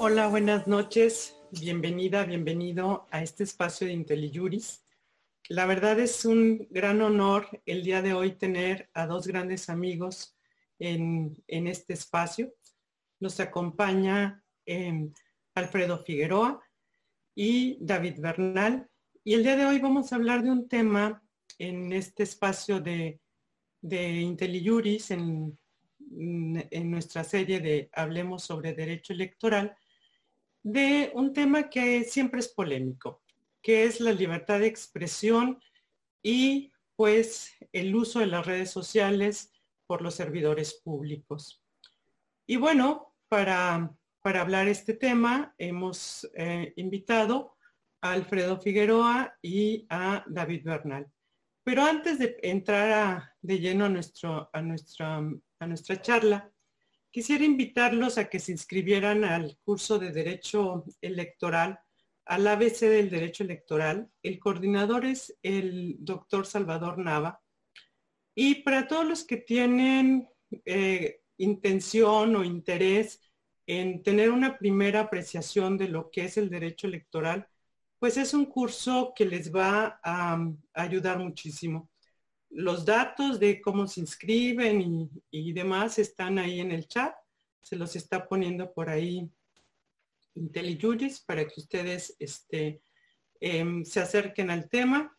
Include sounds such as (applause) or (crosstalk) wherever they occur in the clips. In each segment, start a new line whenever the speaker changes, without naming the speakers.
Hola, buenas noches. Bienvenida, bienvenido a este espacio de IntelliJuris. La verdad es un gran honor el día de hoy tener a dos grandes amigos en, este espacio. Nos acompaña em, Alfredo Figueroa y David Bernal. Y el día de hoy vamos a hablar de un tema en este espacio de, de IntelliJuris, en, en nuestra serie de Hablemos sobre Derecho Electoral, de un tema que siempre es polémico, que es la libertad de expresión y pues el uso de las redes sociales por los servidores públicos. Y bueno, para, para hablar este tema hemos eh, invitado a Alfredo Figueroa y a David Bernal. Pero antes de entrar de lleno a, nuestro, a, nuestra, a nuestra charla, quisiera invitarlos a que se inscribieran al curso de Derecho Electoral, al ABC del Derecho Electoral. El coordinador es el doctor Salvador Nava. Y para todos los que tienen eh, intención o interés en tener una primera apreciación de lo que es el derecho electoral, pues es un curso que les va a, ayudar muchísimo. Los datos de cómo se inscriben y, demás están ahí en el chat. Se los está poniendo por ahí IntelliJuris para que ustedes este, em, se acerquen al tema.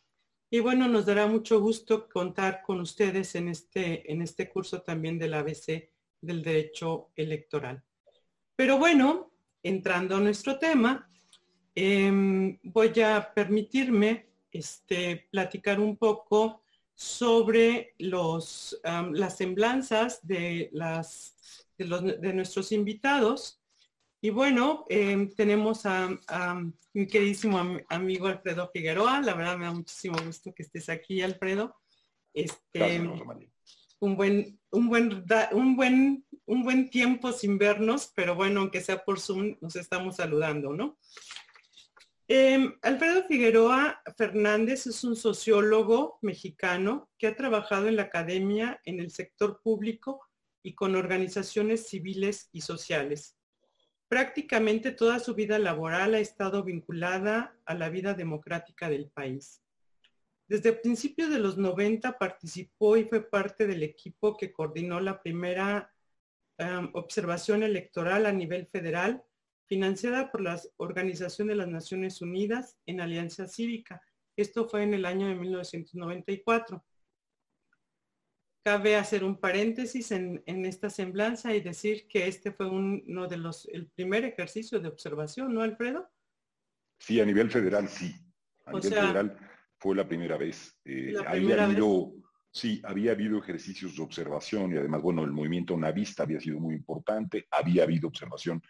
Y bueno, nos dará mucho gusto contar con ustedes en este, en este curso también del ABC del Derecho Electoral. Pero bueno, entrando a nuestro tema, em, voy a permitirme este, platicar un poco sobre los, las semblanzas de, las, de, los, de nuestros invitados y bueno, em, tenemos a, mi queridísimo amigo Alfredo Figueroa. La verdad me da muchísimo gusto que estés aquí, Alfredo. Este, un buen, un buen, un buen, un buen tiempo sin vernos, pero bueno, aunque sea por Zoom, nos estamos saludando, ¿no? Em, Alfredo Figueroa Fernández es un sociólogo mexicano que ha trabajado en la academia, en el sector público y con organizaciones civiles y sociales. Prácticamente toda su vida laboral ha estado vinculada a la vida democrática del país. Desde principios de los 90 participó y fue parte del equipo que coordinó la primera um, observación electoral a nivel federal, financiada por la Organización de las Naciones Unidas en Alianza Cívica. Esto fue en el año de 1994 cabe hacer un paréntesis en, esta semblanza y decir que este fue uno de los, el primer ejercicio de observación, ¿no, Alfredo?
Sí, a nivel federal sí. A nivel federal fue la primera vez. Eh, había habido, sí, había habido ejercicios de observación y además, bueno, el movimiento Navista había sido muy importante. Había habido observación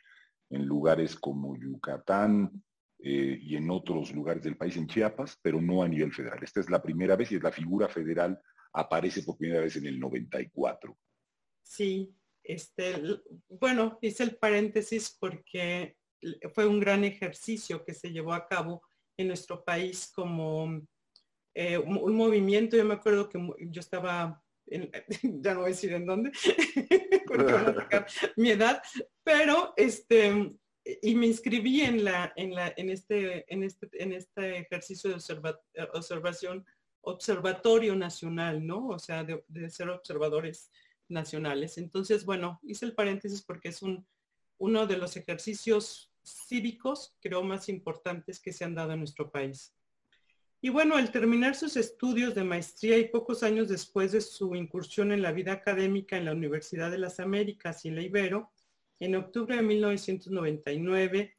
en lugares como Yucatán eh, y en otros lugares del país, en Chiapas, pero no a nivel federal. Esta es la primera vez y es la figura federal aparece por primera vez en el 94.
Sí, este, bueno, hice el paréntesis porque fue un gran ejercicio que se llevó a cabo en nuestro país como eh, un, movimiento. Yo me acuerdo que yo estaba, (laughs) ya no voy a decir en dónde, (laughs) porque van a sacar mi edad, pero este, y me inscribí en la, en la, en este, en este, en este ejercicio de observación observatorio nacional, ¿no? O sea, de, ser observadores nacionales. Entonces, bueno, hice el paréntesis porque es un, uno de los ejercicios cívicos, creo, más importantes que se han dado en nuestro país. Y bueno, al terminar sus estudios de maestría y pocos años después de su incursión en la vida académica en la Universidad de las Américas y en la Ibero, en octubre de 1999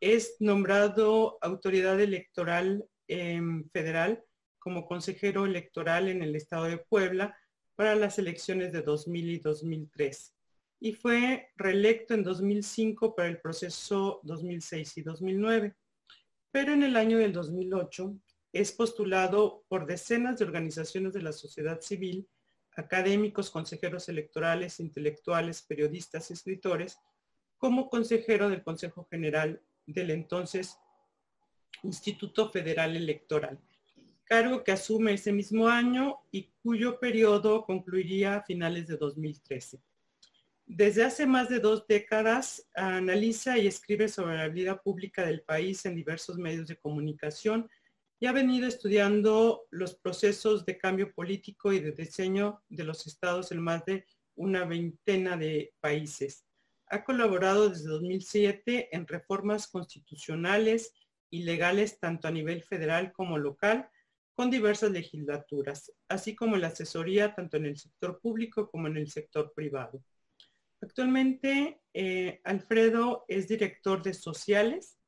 es nombrado autoridad electoral federal como consejero electoral en el estado de Puebla para las elecciones de 2000 y 2003 y fue reelecto en 2005 para el proceso 2006 y 2009. Pero en el año del 2008 es postulado por decenas de organizaciones de la sociedad civil, académicos, consejeros electorales, intelectuales, periodistas, escritores, como consejero del Consejo General del entonces Instituto Federal Electoral cargo que asume ese mismo año y cuyo periodo concluiría a finales de 2013. Desde hace más de dos décadas analiza y escribe sobre la vida pública del país en diversos medios de comunicación y ha venido estudiando los procesos de cambio político y de diseño de los estados en más de una veintena de países. Ha colaborado desde 2007 en reformas constitucionales y legales tanto a nivel federal como local con diversas legislaturas, así como la asesoría tanto en el sector público como en el sector privado. Actualmente, eh, Alfredo es director de Sociales,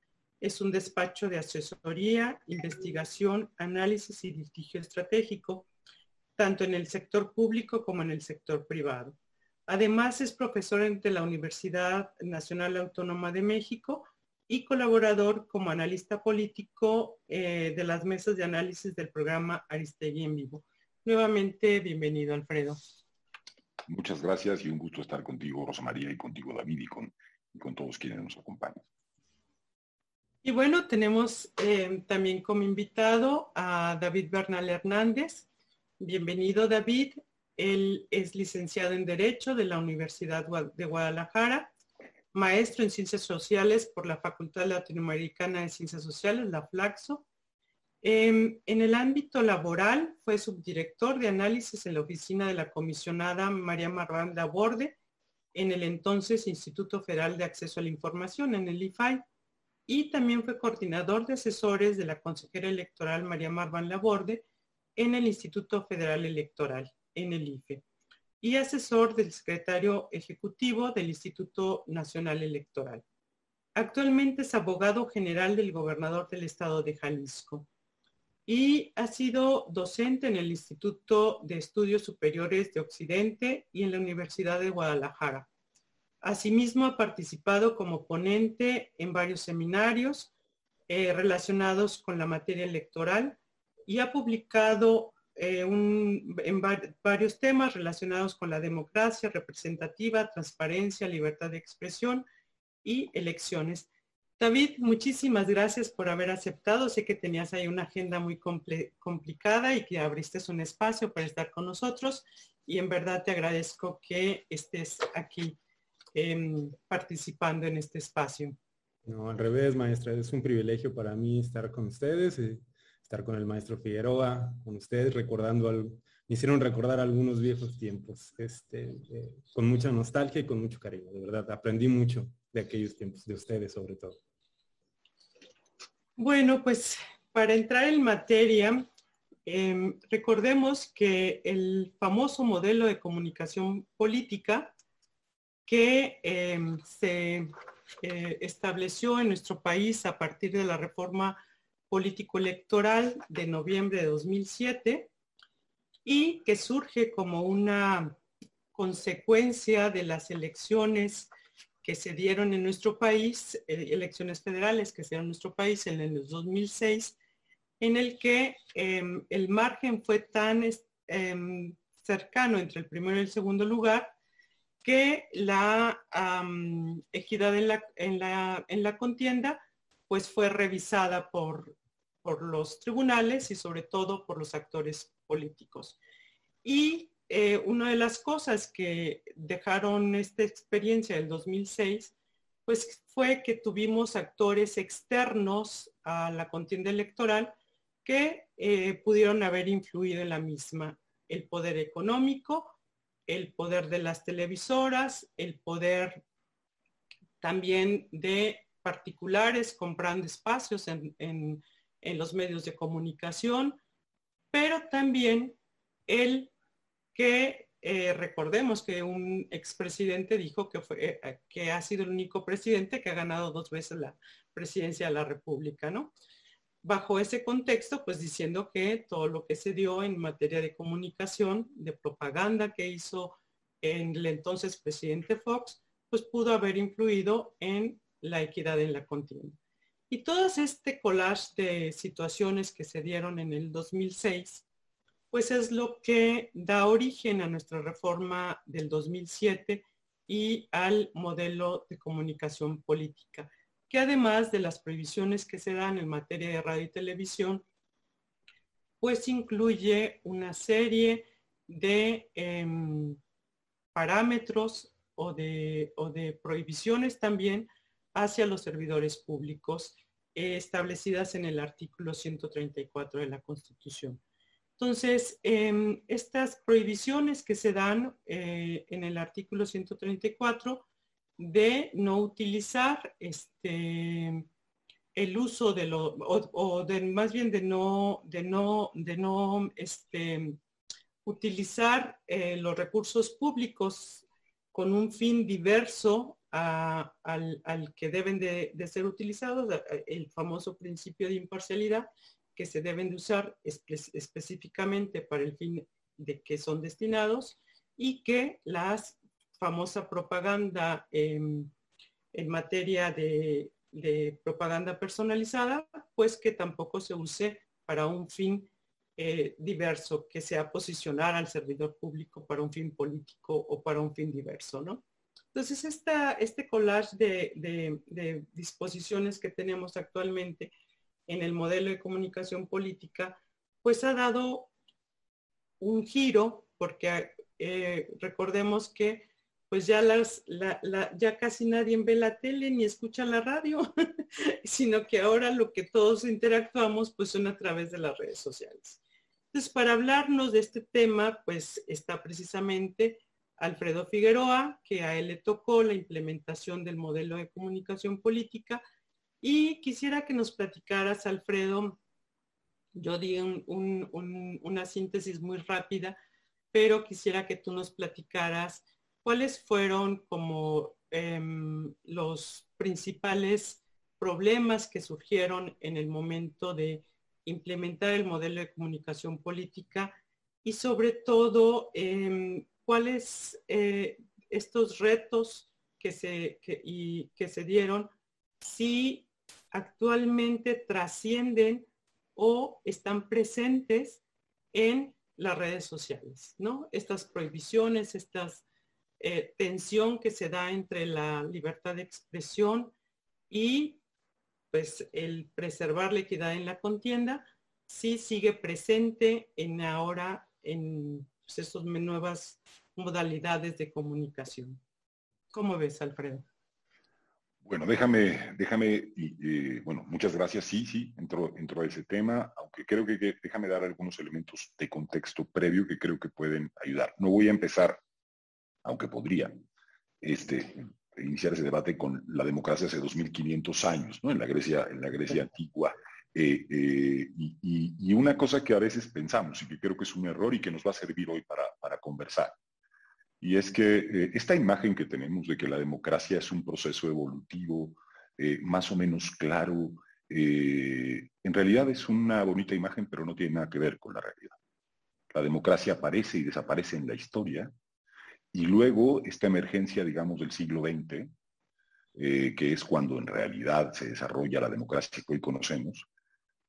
es un despacho de asesoría, investigación, análisis y litigio estratégico, tanto en el sector público como en el sector privado. Además, es profesor de la Universidad Nacional Autónoma de México y colaborador como analista político eh, de las mesas de análisis del programa Aristegui en vivo. Nuevamente, bienvenido, Alfredo.
Muchas gracias y un gusto estar contigo, Rosa María, y contigo, David, y con todos quienes nos acompañan.
Y bueno, tenemos eh, también como invitado a David Bernal Hernández. Bienvenido, David. Él es licenciado en Derecho de la Universidad de Guadalajara, maestro en Ciencias Sociales por la Facultad Latinoamericana de Ciencias Sociales, la FLAXO, Em, en el ámbito laboral fue subdirector de análisis en la oficina de la comisionada María Marván Laborde en el entonces Instituto Federal de Acceso a la Información, en el IFAI, y también fue coordinador de asesores de la consejera electoral María Marván Laborde en el Instituto Federal Electoral, en el IFE, y asesor del secretario ejecutivo del Instituto Nacional Electoral. Actualmente es abogado general del gobernador del estado de Jalisco y ha sido docente en el Instituto de Estudios Superiores de Occidente y en la Universidad de Guadalajara. Asimismo, ha participado como ponente en varios seminarios eh, relacionados con la materia electoral y ha publicado eh, en varios temas relacionados con la democracia representativa, transparencia, libertad de expresión y elecciones. David, muchísimas gracias por haber aceptado. Sé que tenías ahí una agenda muy complicada y que abriste un espacio para estar con nosotros y en verdad te agradezco que estés aquí participando en este espacio.
No, al revés, maestra, es un privilegio para mí estar con ustedes, eh, estar con el maestro Figueroa, con ustedes, recordando algo. Me hicieron recordar algunos viejos tiempos, este, eh, con mucha nostalgia y con mucho cariño, de verdad. Aprendí mucho de aquellos tiempos, de ustedes sobre todo.
Bueno, pues para entrar en materia, em, recordemos que el famoso modelo de comunicación política que em, se eh, estableció en nuestro país a partir de la reforma político-electoral de noviembre de 2007 y que surge como una consecuencia de las elecciones que se dieron en nuestro país, eh, elecciones federales que se dieron en nuestro país en el 2006, en el que em, el margen fue tan em, cercano entre el primero y el segundo lugar que la equidad en la, en, la, en la, contienda pues fue revisada por, por los tribunales y sobre todo por los actores políticos. Y eh, una de las cosas que dejaron esta experiencia del 2006, pues fue que tuvimos actores externos a la contienda electoral que eh, pudieron haber influido en la misma. El poder económico, el poder de las televisoras, el poder también de particulares comprando espacios en los medios de comunicación, pero también el que eh, recordemos que un expresidente dijo que, fue, eh, que ha sido el único presidente que ha ganado dos veces la presidencia de la República, ¿no? Bajo ese contexto, pues diciendo que todo lo que se dio en materia de comunicación, de propaganda que hizo en el entonces presidente Fox, pues pudo haber influido en la equidad en la contienda. Y todo este collage de situaciones que se dieron en el 2006 pues es lo que da origen a nuestra reforma del 2007 y al modelo de comunicación política, que además de las previsiones que se dan en materia de radio y televisión, pues incluye una serie de em, parámetros o de, o de prohibiciones también hacia los servidores públicos eh, establecidas en el artículo 134 de la Constitución. Entonces, em, estas prohibiciones que se dan eh, en el artículo 134 de no utilizar este, el uso de lo, o, de más bien de no, de no, de no este, utilizar eh, los recursos públicos con un fin diverso al, que deben de, ser utilizados, el famoso principio de imparcialidad, que se deben de usar específicamente para el fin de que son destinados y que la famosa propaganda en materia de, propaganda personalizada, pues que tampoco se use para un fin eh, diverso, que sea posicionar al servidor público para un fin político o para un fin diverso, ¿no? Entonces, esta, este collage de, disposiciones que tenemos actualmente en el modelo de comunicación política, pues ha dado un giro, porque eh, recordemos que pues ya, las, ya casi nadie ve la tele ni escucha la radio, (laughs) sino que ahora lo que todos interactuamos pues son a través de las redes sociales. Entonces, para hablarnos de este tema, pues está precisamente Alfredo Figueroa, que a él le tocó la implementación del modelo de comunicación política. Y quisiera que nos platicaras, Alfredo, yo di una síntesis muy rápida, pero quisiera que tú nos platicaras cuáles fueron como em, los principales problemas que surgieron en el momento de implementar el modelo de comunicación política y sobre todo em, cuáles eh, estos retos que se, que se dieron, si actualmente trascienden o están presentes en las redes sociales, ¿no? Estas prohibiciones, esta eh, tensión que se da entre la libertad de expresión y pues el preservar la equidad en la contienda, sí sigue presente en ahora en pues, nuevas modalidades de comunicación. ¿Cómo ves, Alfredo?
Bueno, déjame, déjame, bueno, muchas gracias. Sí, sí, entro, entro a ese tema, aunque creo que, déjame dar algunos elementos de contexto previo que creo que pueden ayudar. No voy a empezar, aunque podría, este, iniciar ese debate con la democracia hace 2500 años, ¿no? En la Grecia, en la Grecia antigua. Eh, eh, y, una cosa que a veces pensamos y que creo que es un error y que nos va a servir hoy para, para conversar, y es que eh, esta imagen que tenemos de que la democracia es un proceso evolutivo más o menos claro, en realidad es una bonita imagen, pero no tiene nada que ver con la realidad. La democracia aparece y desaparece en la historia, y luego esta emergencia, digamos, del siglo XX, que es cuando en realidad se desarrolla la democracia que hoy conocemos,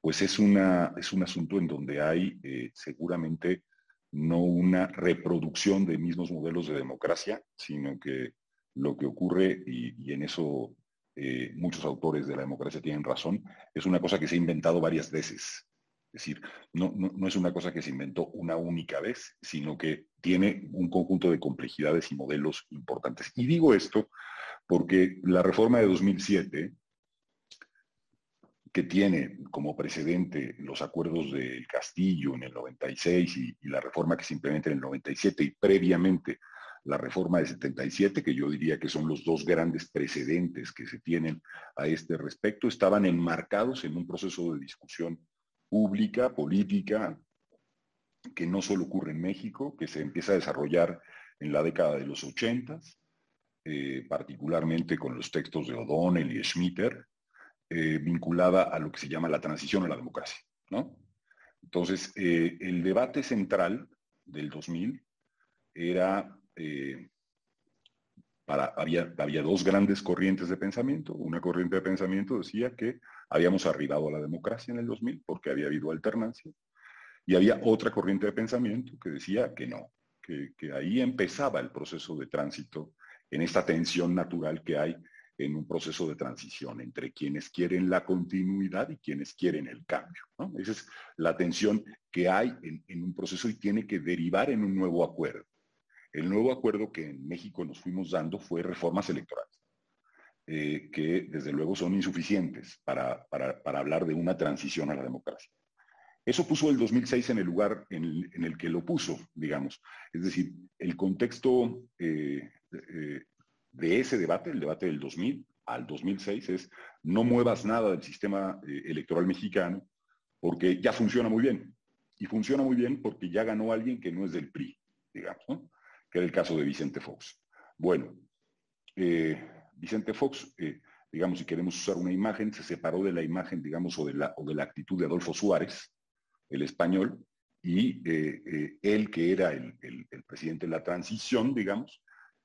pues es, una, es un asunto en donde hay eh, seguramente no una reproducción de mismos modelos de democracia, sino que lo que ocurre, y, en eso eh, muchos autores de la democracia tienen razón, es una cosa que se ha inventado varias veces. Es decir, no, no, es una cosa que se inventó una única vez, sino que tiene un conjunto de complejidades y modelos importantes. Y digo esto porque la reforma de 2007 que tiene como precedente los acuerdos del Castillo en el 96 y, la reforma que se implementa en el 97 y previamente la reforma de 77, que yo diría que son los dos grandes precedentes que se tienen a este respecto, estaban enmarcados en un proceso de discusión pública, política, que no solo ocurre en México, que se empieza a desarrollar en la década de los 80, eh, particularmente con los textos de O'Donnell y Schmitter, eh, vinculada a lo que se llama la transición a la democracia. ¿no? Entonces, eh, el debate central del 2000 era, había, había dos grandes corrientes de pensamiento. Una corriente de pensamiento decía que habíamos arribado a la democracia en el 2000 porque había habido alternancia. Y había otra corriente de pensamiento que decía que no, que, que ahí empezaba el proceso de tránsito en esta tensión natural que hay en un proceso de transición entre quienes quieren la continuidad y quienes quieren el cambio. Esa es la tensión que hay en, un proceso y tiene que derivar en un nuevo acuerdo. El nuevo acuerdo que en México nos fuimos dando fue reformas electorales, eh, que desde luego son insuficientes para, hablar de una transición a la democracia. Eso puso el 2006 en el lugar en el, que lo puso, digamos. Es decir, el contexto eh, eh, de ese debate, el debate del 2000 al 2006, es no muevas nada del sistema electoral mexicano porque ya funciona muy bien. Y funciona muy bien porque ya ganó alguien que no es del PRI, digamos, ¿no? Que era el caso de Vicente Fox. Bueno, eh, Vicente Fox, eh, digamos, si queremos usar una imagen, se separó de la imagen, digamos, o de la, o de la actitud de Adolfo Suárez, el español, y eh, él, que era el, el, presidente de la transición, digamos,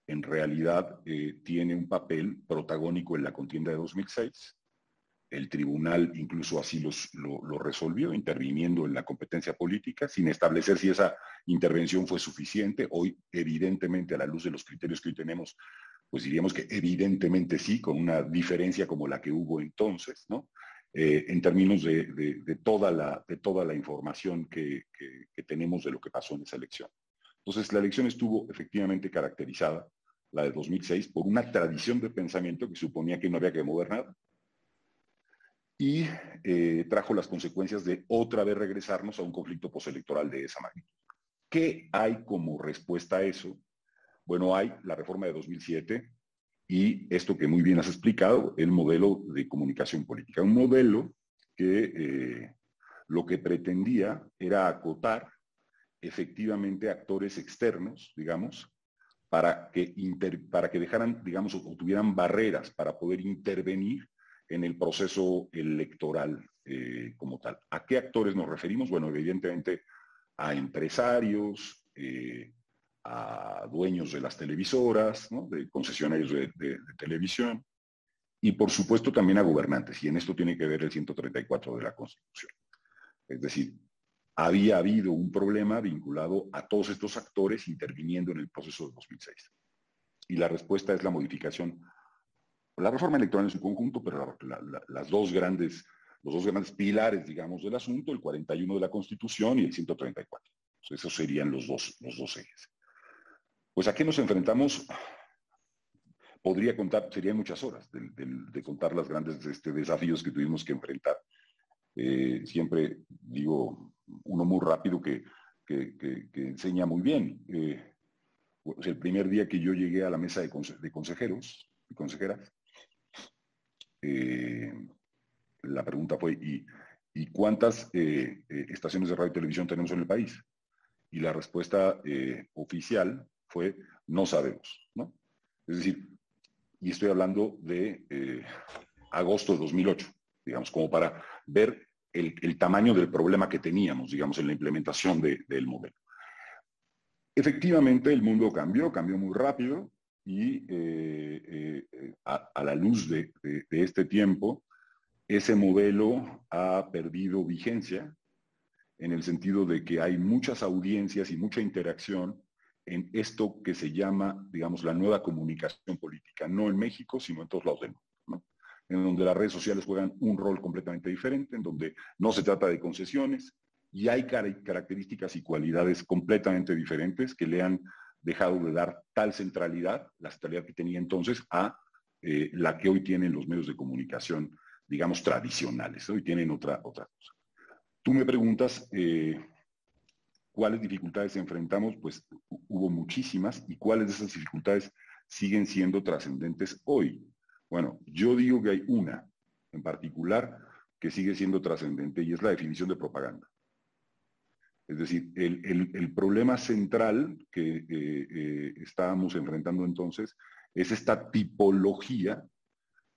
en realidad tiene un papel protagónico en la contienda de 2006 el tribunal incluso así lo, resolvió, interviniendo en la competencia política, sin establecer si esa intervención fue suficiente. Hoy, evidentemente, a la luz de los criterios que hoy tenemos, pues diríamos que evidentemente sí, con una diferencia como la que hubo entonces, ¿no? Eh, en términos de, toda la, información que, que tenemos de lo que pasó en esa elección. Entonces, la elección estuvo efectivamente caracterizada, la de 2006, por una tradición de pensamiento que suponía que no había que mover nada, y eh, trajo las consecuencias de otra vez regresarnos a un conflicto postelectoral de esa magnitud. ¿Qué hay como respuesta a eso? Bueno, hay la reforma de 2007 y esto que muy bien has explicado, el modelo de comunicación política. Un modelo que eh, lo que pretendía era acotar efectivamente actores externos, digamos, para que, para que dejaran, digamos, o tuvieran barreras para poder intervenir en el proceso electoral eh, como tal. ¿A qué actores nos referimos? Bueno, evidentemente a empresarios, eh, a dueños de las televisoras, de concesionarios de, televisión, y por supuesto también a gobernantes, y en esto tiene que ver el 134 de la Constitución. Es decir, había habido un problema vinculado a todos estos actores interviniendo en el proceso de 2006. Y la respuesta es la modificación la reforma electoral en su conjunto, pero las dos grandes, los dos grandes pilares, digamos, del asunto, el 41 de la Constitución y el 134. esos serían los dos, los dos ejes. Pues a qué nos enfrentamos, podría contar, serían muchas horas de, contar las grandes este, desafíos que tuvimos que enfrentar. Eh, siempre digo uno muy rápido que, enseña muy bien. Eh, pues el primer día que yo llegué a la mesa de consejeros y consejeras, eh, la pregunta fue, ¿y, cuántas eh, eh, estaciones de radio y televisión tenemos en el país? Y la respuesta oficial fue, no sabemos, ¿no? Es decir, y estoy hablando de agosto de 2008, digamos, como para ver el, tamaño del problema que teníamos, digamos, en la implementación del modelo. Efectivamente, el mundo cambió, cambió muy rápido, y eh, eh, eh, a, la luz de, este tiempo, ese modelo ha perdido vigencia en el sentido de que hay muchas audiencias y mucha interacción en esto que se llama, digamos, la nueva comunicación política, no en México, sino en todos lados del mundo, en donde las redes sociales juegan un rol completamente diferente, en donde no se trata de concesiones y hay características y cualidades completamente diferentes que le han dejado de dar tal centralidad, la centralidad que tenía entonces, a eh, la que hoy tienen los medios de comunicación, digamos, tradicionales. Hoy tienen otra, otra cosa. Tú me preguntas eh, cuáles dificultades enfrentamos, pues hubo muchísimas y cuáles de esas dificultades siguen siendo trascendentes hoy. Bueno, yo digo que hay una en particular que sigue siendo trascendente y es la definición de propaganda. Es decir, el, problema central que eh, eh, estábamos enfrentando entonces es esta tipología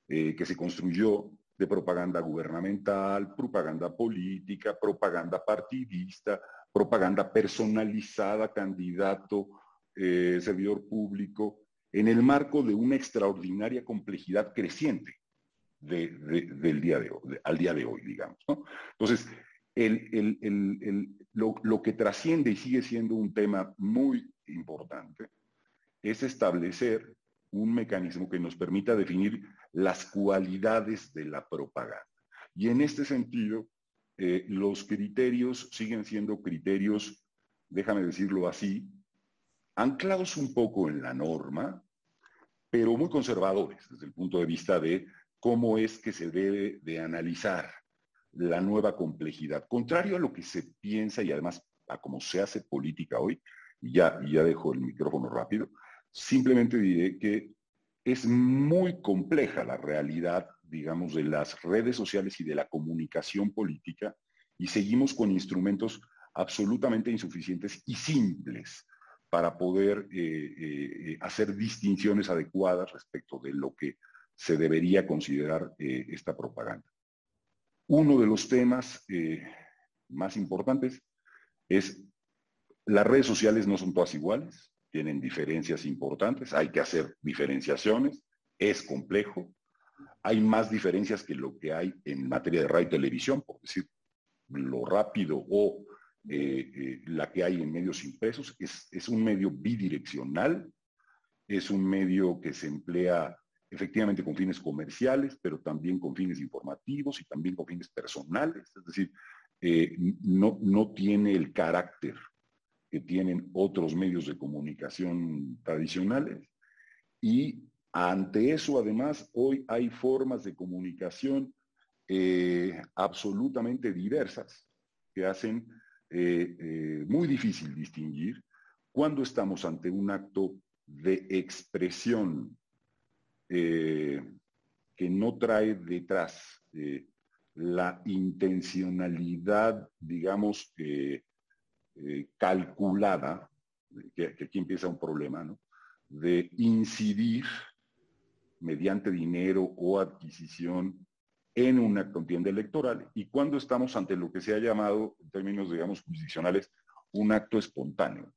eh, que se construyó de propaganda gubernamental, propaganda política, propaganda partidista, propaganda personalizada, candidato, servidor público, en el marco de una extraordinaria complejidad creciente del día de hoy, al día de hoy, digamos. Entonces, lo, que trasciende y sigue siendo un tema muy importante es establecer un mecanismo que nos permita definir las cualidades de la propaganda. Y en este sentido, eh, los criterios siguen siendo criterios, déjame decirlo así, anclados un poco en la norma, pero muy conservadores desde el punto de vista de cómo es que se debe de analizar la nueva complejidad. Contrario a lo que se piensa y además a cómo se hace política hoy, y ya, ya dejo el micrófono rápido, simplemente diré que es muy compleja la realidad, digamos, de las redes sociales y de la comunicación política y seguimos con instrumentos absolutamente insuficientes y simples para poder eh, eh, hacer distinciones adecuadas respecto de lo que se debería considerar eh, esta propaganda. Uno de los temas más importantes es las redes sociales no son todas iguales, tienen diferencias importantes, hay que hacer diferenciaciones, es complejo, hay más diferencias que lo que hay en materia de radio y televisión, por decir lo rápido o eh, eh, la que hay en medios impresos, es, es un medio bidireccional, es un medio que se emplea efectivamente con fines comerciales, pero también con fines informativos y también con fines personales, es decir, eh, no, no tiene el carácter que tienen otros medios de comunicación tradicionales. Y ante eso, además, hoy hay formas de comunicación eh, absolutamente diversas que hacen eh, muy difícil distinguir cuando estamos ante un acto de expresión que no trae detrás la intencionalidad, digamos, eh, calculada, que, aquí empieza un problema, ¿no? de incidir mediante dinero o adquisición en una contienda electoral y cuando estamos ante lo que se ha llamado, en términos, digamos, jurisdiccionales, un acto espontáneo.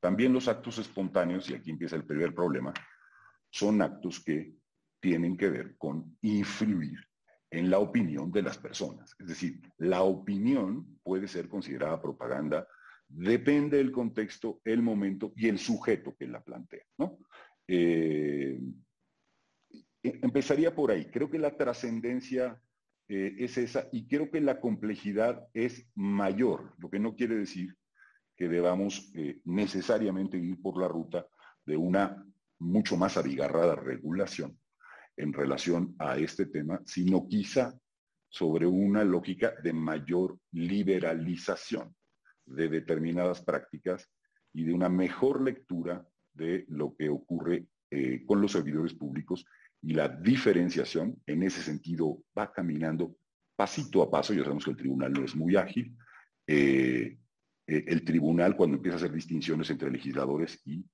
También los actos espontáneos, y aquí empieza el primer problema, son actos que tienen que ver con influir en la opinión de las personas. Es decir, la opinión puede ser considerada propaganda, depende del contexto, el momento y el sujeto que la plantea. ¿no? Eh, e, empezaría por ahí. Creo que la trascendencia eh, es esa y creo que la complejidad es mayor, lo que no quiere decir que debamos eh, necesariamente ir por la ruta de una mucho más abigarrada regulación en relación a este tema, sino quizá sobre una lógica de mayor liberalización de determinadas prácticas y de una mejor lectura de lo que ocurre eh, con los servidores públicos y la diferenciación en ese sentido va caminando pasito a paso. Ya sabemos que el tribunal no es muy ágil. Eh, eh, el tribunal cuando empieza a hacer distinciones entre legisladores y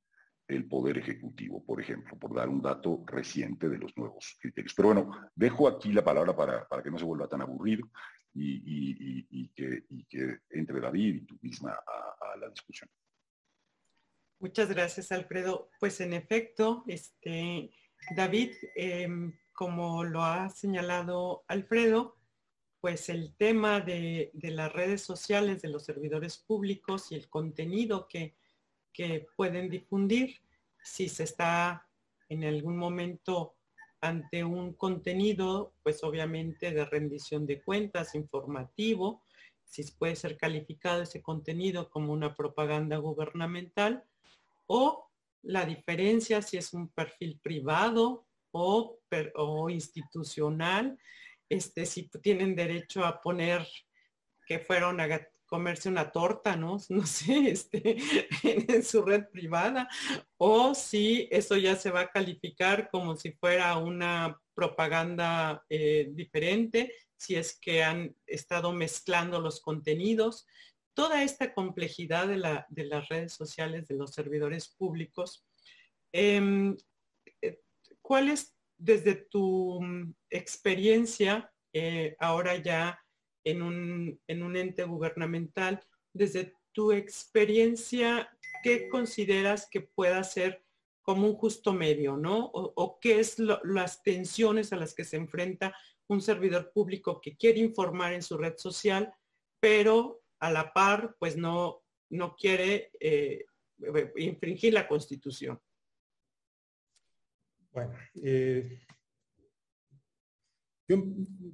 el Poder Ejecutivo, por ejemplo, por dar un dato reciente de los nuevos criterios. Pero bueno, dejo aquí la palabra para, que no se vuelva tan aburrido y, que, entre David y tú misma a, la discusión.
Muchas gracias, Alfredo. Pues en efecto, este, David, em, como lo ha señalado Alfredo, pues el tema de, de, las redes sociales, de los servidores públicos y el contenido que, que pueden difundir si se está en algún momento ante un contenido, pues obviamente de rendición de cuentas, informativo, si puede ser calificado ese contenido como una propaganda gubernamental, o la diferencia si es un perfil privado o, o institucional, este, si tienen derecho a poner que fueron a comerse una torta, ¿no? (laughs) No sé, este, en, su red privada, o si eso ya se va a calificar como si fuera una propaganda eh, diferente, si es que han estado mezclando los contenidos. Toda esta complejidad de, la, de las redes sociales, de los servidores públicos, em, eh, ¿cuál es desde tu mm, experiencia eh, ahora ya en un, en un ente gubernamental, desde tu experiencia, ¿qué consideras que pueda ser como un justo medio, ¿no? O, qué es las tensiones a las que se enfrenta un servidor público que quiere informar en su red social, pero a la par, pues no, no quiere eh, infringir la constitución.
Bueno, eh, yo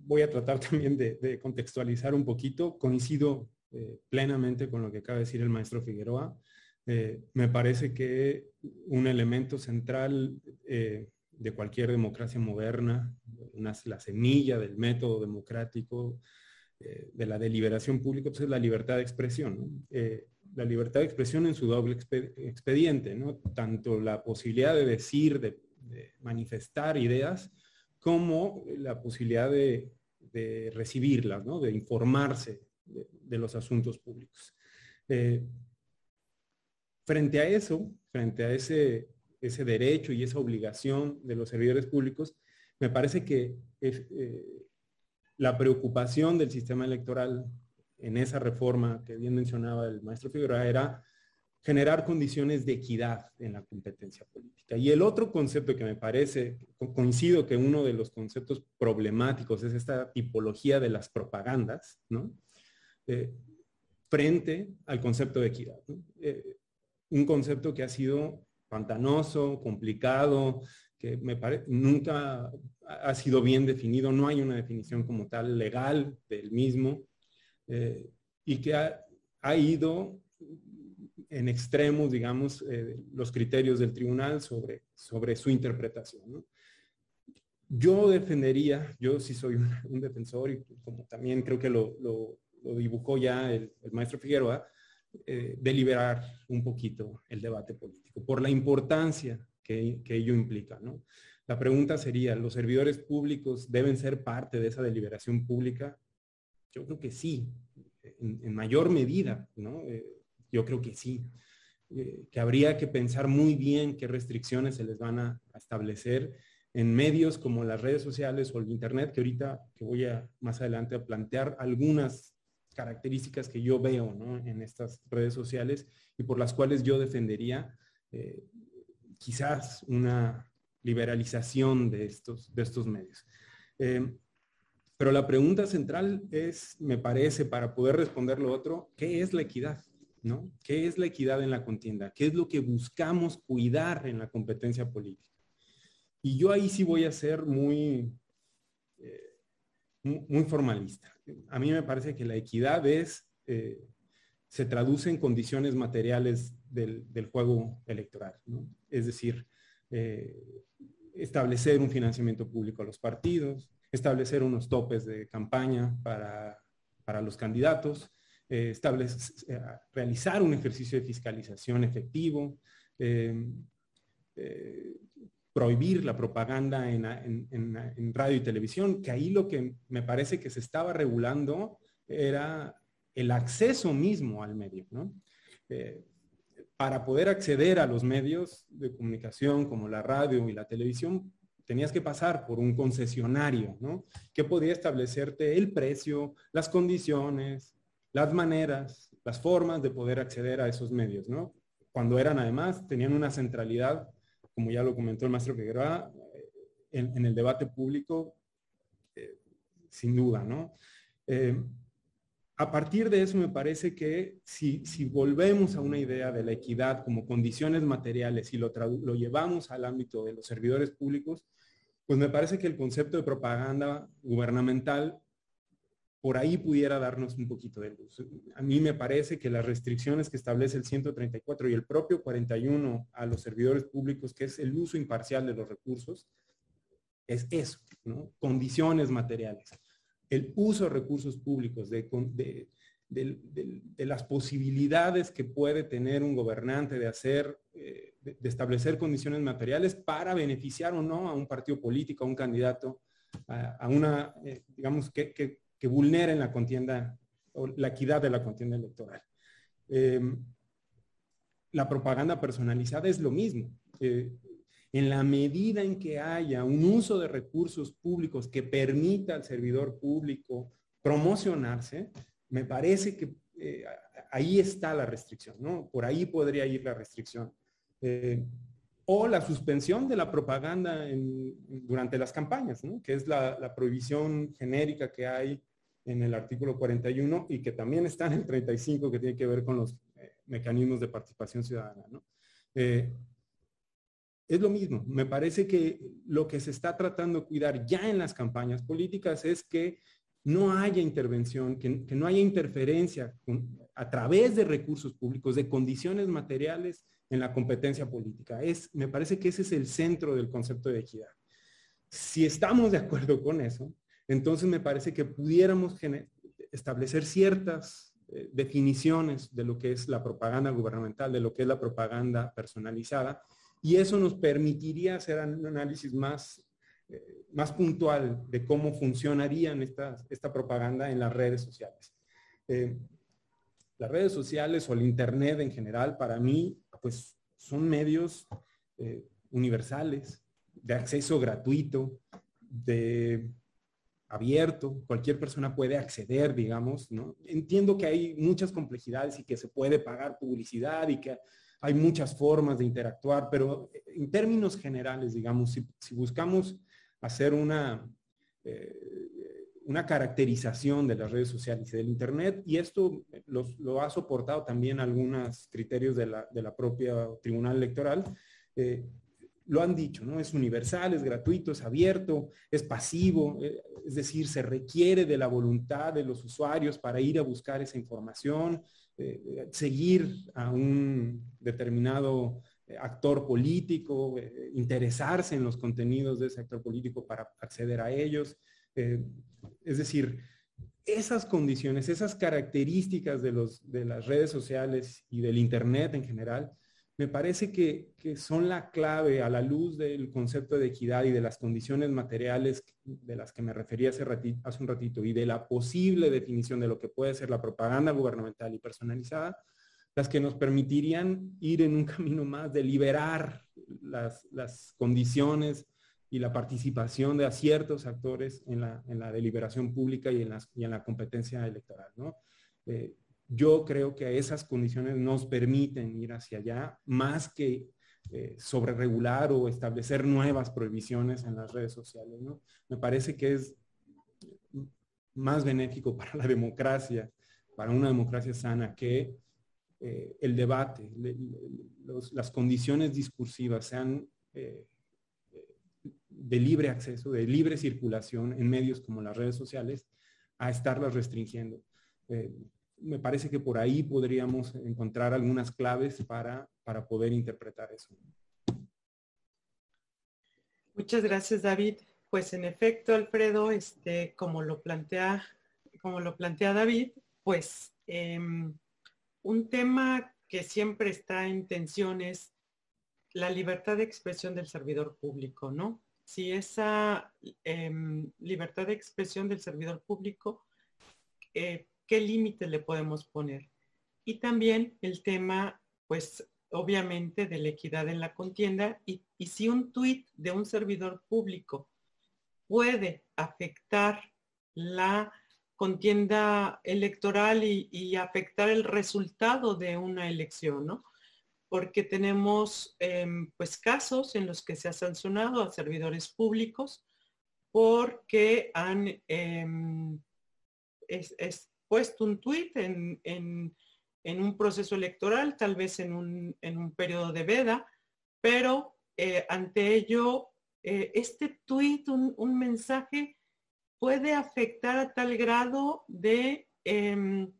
voy a tratar (laughs) también de, contextualizar un poquito. Coincido eh, plenamente con lo que acaba de decir el maestro Figueroa. me parece que un elemento central de cualquier democracia moderna, la semilla del método democrático, de la deliberación pública, pues es la libertad de expresión. la libertad de expresión en su doble expediente, tanto la posibilidad de decir, de manifestar ideas, como la posibilidad de, recibirlas, de informarse de, los asuntos públicos. Eh, frente a eso, frente a ese, ese derecho y esa obligación de los servidores públicos, me parece que eh, la preocupación del sistema electoral en esa reforma que bien mencionaba el maestro Figueroa era generar condiciones de equidad en la competencia política. Y el otro concepto que me parece, coincido que uno de los conceptos problemáticos es esta tipología de las propagandas, ¿no? Eh, frente al concepto de equidad. Eh, un concepto que ha sido pantanoso, complicado, que me parece nunca ha sido bien definido, no hay una definición como tal legal del mismo, eh, y que ha, ha ido en extremos, digamos, eh, los criterios del tribunal sobre, sobre su interpretación. Yo defendería, yo sí soy un, defensor y como también creo que lo, dibujó ya el, maestro Figueroa, eh, deliberar un poquito el debate político por la importancia que, ello implica. La pregunta sería, ¿los servidores públicos deben ser parte de esa deliberación pública? Yo creo que sí, en, mayor medida. Eh, yo creo que sí, eh, que habría que pensar muy bien qué restricciones se les van a, establecer en medios como las redes sociales o el Internet, que ahorita que voy a más adelante a plantear algunas características que yo veo en estas redes sociales y por las cuales yo defendería eh, quizás una liberalización de estos, de estos medios. Eh, pero la pregunta central es, me parece, para poder responder lo otro, ¿qué es la equidad? ¿No? ¿Qué es la equidad en la contienda? ¿Qué es lo que buscamos cuidar en la competencia política? Y yo ahí sí voy a ser muy, eh, muy formalista. A mí me parece que la equidad es, eh, se traduce en condiciones materiales del, juego electoral, Es decir, eh, establecer un financiamiento público a los partidos, establecer unos topes de campaña para, para los candidatos, eh, establecer, realizar un ejercicio de fiscalización efectivo, eh, eh, prohibir la propaganda en, radio y televisión, que ahí lo que me parece que se estaba regulando era el acceso mismo al medio. para poder acceder a los medios de comunicación como la radio y la televisión, tenías que pasar por un concesionario, ¿no? Que podía establecerte el precio, las condiciones, las maneras, las formas de poder acceder a esos medios, ¿no? Cuando eran además, tenían una centralidad, como ya lo comentó el maestro Figueroa, en, en el debate público, eh, sin duda, ¿no? Eh, a partir de eso me parece que si, volvemos a una idea de la equidad como condiciones materiales y lo llevamos al ámbito de los servidores públicos, pues me parece que el concepto de propaganda gubernamental por ahí pudiera darnos un poquito de luz. A mí me parece que las restricciones que establece el 134 y el propio 41 a los servidores públicos, que es el uso imparcial de los recursos, es eso, ¿no? Condiciones materiales. El uso de recursos públicos, de, de, las posibilidades que puede tener un gobernante de hacer, eh, de, establecer condiciones materiales para beneficiar o no a un partido político, a un candidato, a, una, eh, digamos, que que vulneren la contienda o la equidad de la contienda electoral. Em, la propaganda personalizada es lo mismo. Eh, en la medida en que haya un uso de recursos públicos que permita al servidor público promocionarse, me parece que eh, ahí está la restricción, ¿no? Por ahí podría ir la restricción. Eh, o la suspensión de la propaganda durante las campañas, ¿no? que es la, prohibición genérica que hay en el artículo 41 y que también está en el 35 que tiene que ver con los eh, mecanismos de participación ciudadana. Eh, es lo mismo. Me parece que lo que se está tratando de cuidar ya en las campañas políticas es que no haya intervención, que, no haya interferencia a través de recursos públicos, de condiciones materiales en la competencia política. Es, me parece que ese es el centro del concepto de equidad. Si estamos de acuerdo con eso, entonces me parece que pudiéramos establecer ciertas eh, definiciones de lo que es la propaganda gubernamental, de lo que es la propaganda personalizada, y eso nos permitiría hacer un análisis más, eh, más puntual de cómo funcionarían esta, propaganda en las redes sociales. Eh, las redes sociales o el Internet en general, para mí, pues son medios universales, de acceso gratuito, de abierto, cualquier persona puede acceder, digamos, ¿no? Entiendo que hay muchas complejidades y que se puede pagar publicidad y que hay muchas formas de interactuar, pero en términos generales, digamos, si, buscamos hacer una, eh, una caracterización de las redes sociales y del Internet, y esto lo ha soportado también algunos criterios de la, de la propia Tribunal Electoral, eh, lo han dicho, ¿no? Es universal, es gratuito, es abierto, es pasivo, eh, es decir, se requiere de la voluntad de los usuarios para ir a buscar esa información, eh, seguir a un determinado eh, actor político, interesarse en los contenidos de ese actor político para acceder a ellos. es decir, esas condiciones, esas características de, los, de las redes sociales y del Internet en general, me parece que, son la clave a la luz del concepto de equidad y de las condiciones materiales de las que me refería hace, hace, un ratito y de la posible definición de lo que puede ser la propaganda gubernamental y personalizada, las que nos permitirían ir en un (laughs) camino más de liberar las, condiciones y la participación de ciertos actores en la, deliberación pública y en, en la competencia electoral. ¿no? Eh, yo creo que esas condiciones nos permiten ir hacia allá más que eh, sobre regular o establecer nuevas prohibiciones en las redes sociales. ¿no? Me parece que es más benéfico para la democracia, para una democracia sana, que eh, el debate, las condiciones discursivas sean eh, de libre acceso, de libre circulación en medios como las redes sociales, a estarlas restringiendo me parece que por ahí podríamos encontrar algunas claves para, para poder interpretar eso.
Muchas gracias, David. Pues en efecto, Alfredo, este, como lo plantea, como lo plantea David, pues em, un tema que siempre está en tensión es la libertad de expresión del servidor público, ¿no? Si esa em, libertad de expresión del servidor público eh, qué límites le podemos poner. Y también el tema, pues obviamente, de la equidad en la contienda y, si un tuit de un servidor público puede afectar la contienda electoral y, afectar el resultado de una elección, ¿no? Porque tenemos em, pues casos en los que se ha sancionado a servidores públicos porque han em, puesto un tuit en, un proceso electoral, tal vez en un, periodo de veda, pero eh, ante ello, eh, este tuit, un, mensaje, puede afectar a tal grado de em,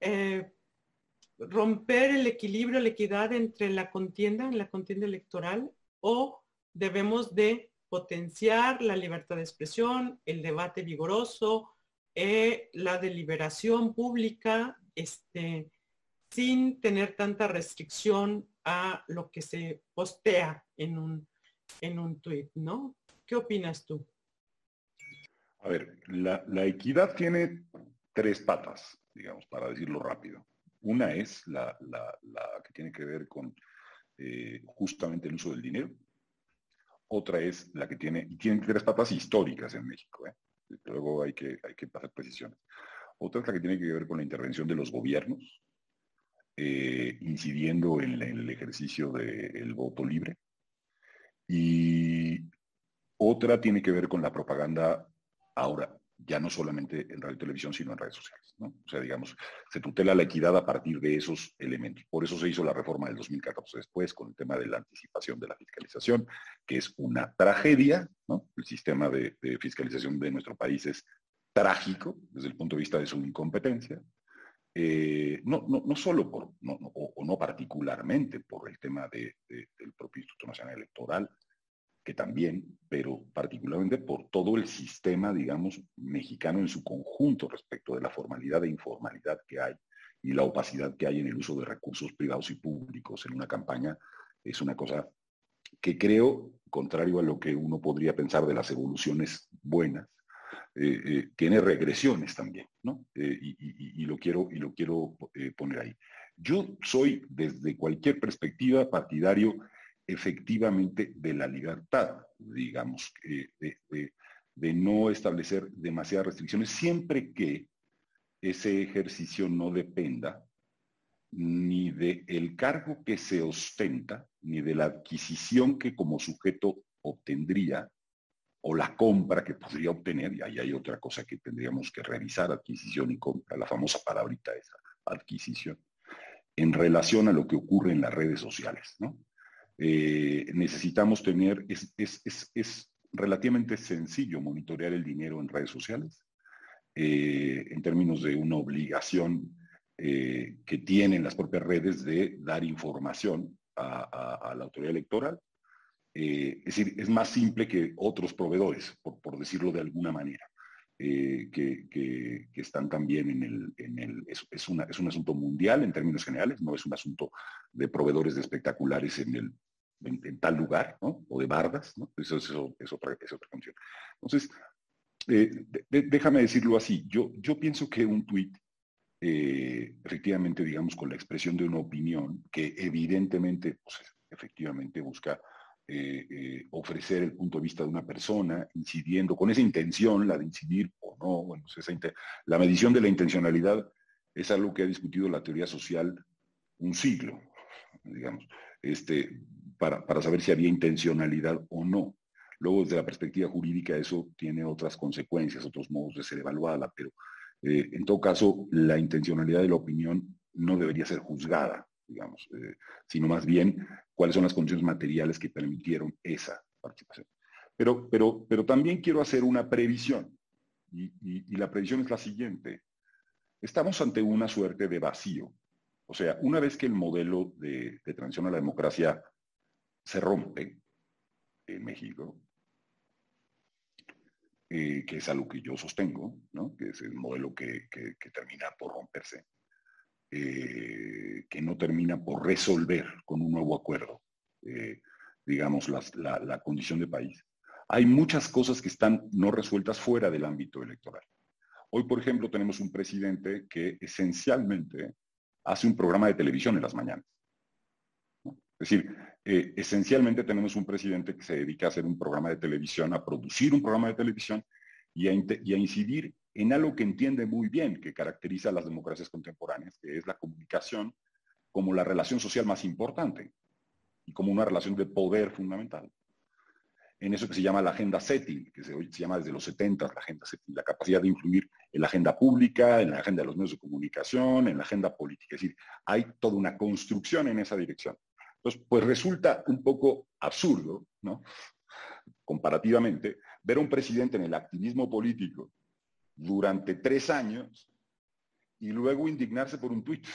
eh, romper el equilibrio, la equidad entre la contienda, en la contienda electoral, o debemos de potenciar la libertad de expresión, el debate vigoroso, eh, la deliberación pública este, sin tener tanta restricción a lo que se postea en un, en un tuit, ¿no? ¿Qué opinas tú?
A ver, la, equidad tiene tres patas, digamos, para decirlo rápido. Una es la, que tiene que ver con eh, justamente el uso del dinero. Otra es la que tiene, y tiene tres patas históricas en México. ¿eh? Luego hay que, hay que precisiones. Otra es la que tiene que ver con la intervención de los gobiernos, eh, incidiendo en, el ejercicio del voto libre. Y otra tiene que ver con la propaganda ahora ya no solamente en radio y televisión, sino en redes sociales. ¿no? O sea, digamos, se tutela la equidad a partir de esos elementos. Por eso se hizo la reforma del 2014 después con el tema de la anticipación de la fiscalización, que es una tragedia. ¿no? El sistema de, fiscalización de nuestro país es trágico desde el punto de vista de su incompetencia, eh, no, solo por, o, no particularmente por el tema del propio Instituto Nacional Electoral, que también, pero particularmente por todo el sistema, digamos, mexicano en su conjunto respecto de la formalidad e informalidad que hay y la opacidad que hay en el uso de recursos privados y públicos en una campaña, es una cosa que creo, contrario a lo que uno podría pensar de las evoluciones buenas, eh, eh, tiene regresiones también, ¿no? Eh, y, lo quiero, y lo quiero poner ahí. Yo soy, desde cualquier perspectiva, partidario efectivamente de la libertad, digamos, de, de, no establecer demasiadas restricciones, siempre que ese ejercicio no dependa ni del cargo que se ostenta, ni de la adquisición que como sujeto obtendría, o la compra que podría obtener, y ahí hay otra cosa que tendríamos que revisar, adquisición y compra, la famosa palabrita esa, adquisición, en relación a lo que ocurre en las redes sociales. Eh, necesitamos tener, es, es, relativamente sencillo monitorear el dinero en redes sociales, eh, en términos de una obligación eh, que tienen las propias redes de dar información a la autoridad electoral. Es decir, es más simple que otros proveedores, por, decirlo de alguna manera, eh, que, están también en el... es, un asunto mundial en términos generales, no es un asunto de proveedores de espectaculares en, el, en, tal lugar, ¿no? O de bardas, ¿no? Eso, es, otra, es otra función. Entonces, eh, déjame decirlo así, yo, yo pienso que un tuit efectivamente, digamos, con la expresión de una opinión que evidentemente, pues, efectivamente busca eh, eh, ofrecer el punto de vista de una persona, incidiendo con esa intención, la de incidir o no. Bueno, pues la medición de la intencionalidad es algo que ha discutido la teoría social un siglo, digamos, este, para, saber si había intencionalidad o no. Luego, desde la perspectiva jurídica, eso tiene otras consecuencias, otros modos de ser evaluada, pero eh, en todo caso, la intencionalidad de la opinión no debería ser juzgada, digamos, sino más bien cuáles son las condiciones materiales que permitieron esa participación. Pero, pero, pero también quiero hacer una previsión, y, la previsión es la siguiente. Estamos ante una suerte de vacío. O sea, una vez que el modelo de, transición a la democracia se rompe en México, eh, que es algo que yo sostengo, ¿no? que es el modelo que, que termina por romperse, eh, que no termina por resolver con un nuevo acuerdo, eh, digamos, la, condición de país. Hay muchas cosas que están no resueltas fuera del ámbito electoral. Hoy, por ejemplo, tenemos un presidente que esencialmente hace un programa de televisión en las mañanas. Es decir, eh, esencialmente tenemos un presidente que se dedica a hacer un programa de televisión, a producir un programa de televisión y a, incidir en algo que entiende muy bien, que caracteriza a las democracias contemporáneas, que es la comunicación como la relación social más importante y como una relación de poder fundamental. En eso que se llama la agenda setting, que se, se llama desde los 70 la agenda la capacidad de influir en la agenda pública, en la agenda de los medios de comunicación, en la agenda política. Es decir, hay toda una construcción en esa dirección. Entonces, pues resulta un poco absurdo, ¿no? Comparativamente, ver a un presidente en el activismo político durante tres años y luego indignarse por un tuit.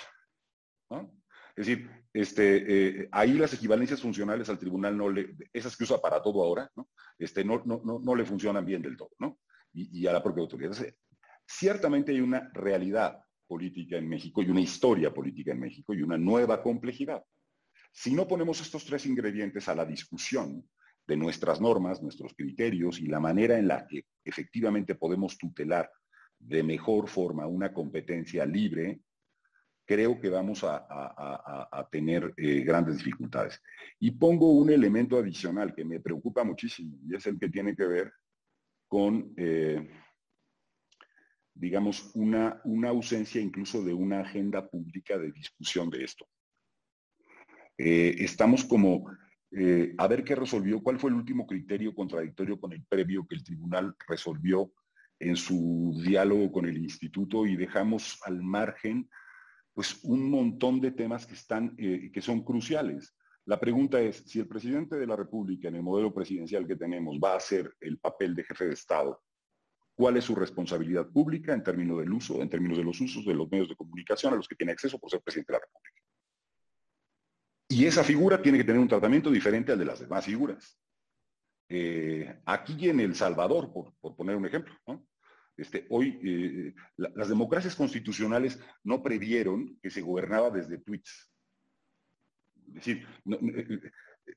Es decir, este, eh, ahí las equivalencias funcionales al tribunal, no le, esas que usa para todo ahora, ¿no? Este, no, no, no, le funcionan bien del todo, ¿no? Y, a la propia autoridad. ciertamente hay una realidad política en México y una historia política en México y una nueva complejidad. Si no ponemos estos tres ingredientes a la discusión, de nuestras normas, nuestros criterios y la manera en la que efectivamente podemos tutelar de mejor forma una competencia libre, creo que vamos a, tener eh, grandes dificultades. Y pongo un elemento adicional que me preocupa muchísimo y es el que tiene que ver con, eh, digamos, una, una ausencia incluso de una agenda pública de discusión de esto. Eh, estamos como eh, a ver qué resolvió, cuál fue el último criterio contradictorio con el previo que el tribunal resolvió en su diálogo con el instituto y dejamos al margen pues un montón de temas que están eh, que son cruciales. La pregunta es si el presidente de la República en el modelo presidencial que tenemos va a hacer el papel de jefe de Estado cuál es su responsabilidad pública en términos del uso, en términos de los usos de los medios de comunicación a los que tiene acceso por ser presidente de la República. Y esa figura tiene que tener un tratamiento diferente al de las demás figuras. Eh, aquí en El Salvador, por, poner un ejemplo, este, hoy eh, las democracias constitucionales no previeron que se gobernaba desde tweets. Es decir, eh,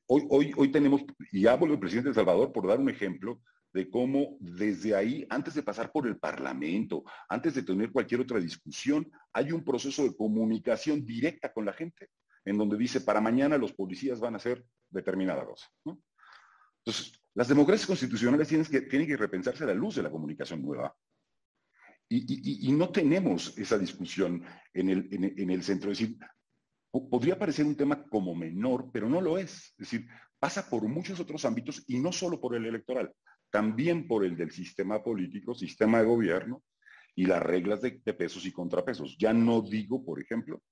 hoy, hoy, hoy tenemos, y hablo del presidente de El Salvador por dar un ejemplo, de cómo desde ahí, antes de pasar por el Parlamento, antes de tener cualquier otra discusión, hay un proceso de comunicación directa con la gente, en donde dice, para mañana los policías van a hacer determinada cosa. Entonces, las democracias constitucionales tienen que, tienen que repensarse a la luz de la comunicación nueva. Y, no tenemos esa discusión en el, en el centro. Es decir, podría parecer un tema como menor, pero no lo es. Es decir, pasa por muchos otros ámbitos y no solo por el electoral también por el del sistema político, sistema de gobierno y las reglas de, pesos y contrapesos. Ya no digo, por ejemplo,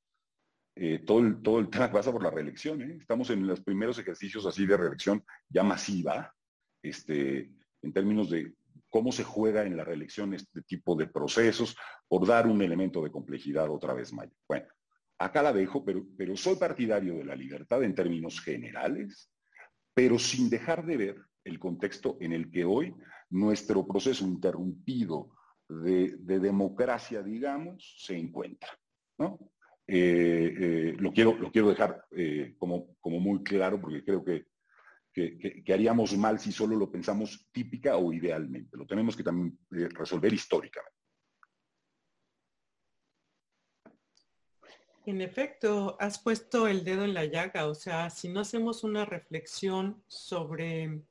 eh, todo, el, tema pasa por la reelección. ¿eh? Estamos en los primeros ejercicios así de reelección ya masiva, este, en términos de cómo se juega en la reelección este tipo de procesos, por dar un elemento de complejidad otra vez mayor. Bueno, acá la dejo, pero, pero soy partidario de la libertad en términos generales, pero sin dejar de ver el contexto en el que hoy nuestro proceso interrumpido de, democracia, digamos, se encuentra. Eh, eh, lo, quiero, lo quiero dejar eh, como, como muy claro porque creo que, que, haríamos mal si solo lo pensamos típica o idealmente. Lo tenemos que también resolver históricamente.
En efecto, has puesto el dedo en la llaga, o sea, si no hacemos una reflexión sobre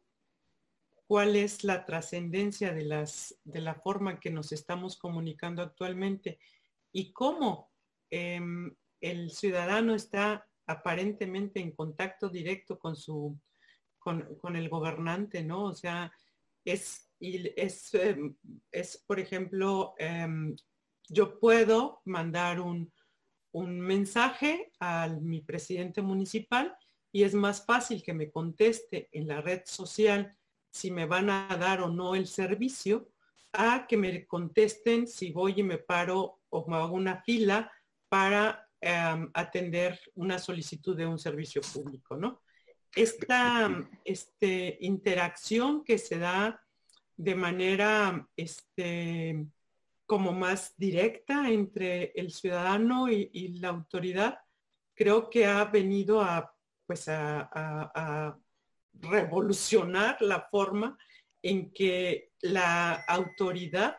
cuál es la trascendencia de, las, de la forma que nos estamos comunicando actualmente y cómo em, el ciudadano está aparentemente en contacto directo con su con, el gobernante, ¿no? O sea, es, es, em, es por ejemplo, em, yo puedo mandar un, un mensaje a mi presidente municipal y es más fácil que me conteste en la red social si me van a dar o no el servicio, a que me contesten si voy y me paro o me hago una fila para em, atender una solicitud de un servicio público, ¿no? Esta este, interacción que se da de manera este, como más directa entre el ciudadano y, la autoridad, creo que ha venido a, pues a revolucionar la forma en que la autoridad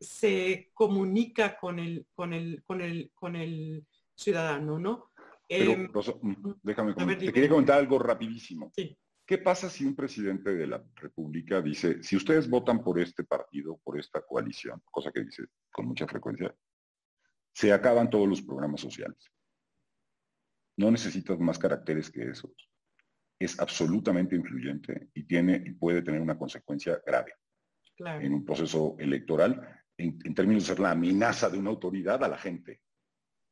se comunica con el, con el, con el, con el ciudadano, ¿no?
Pero, mm, déjame comentar. Te quería comentar algo rapidísimo. ¿Qué pasa si un presidente de la República dice, si ustedes votan por este partido, por esta coalición, cosa que dice con mucha frecuencia, se acaban todos los programas sociales? No necesitas más caracteres que esos es absolutamente influyente y tiene y puede tener una consecuencia grave en un proceso electoral en, términos de ser la amenaza de una autoridad a la gente,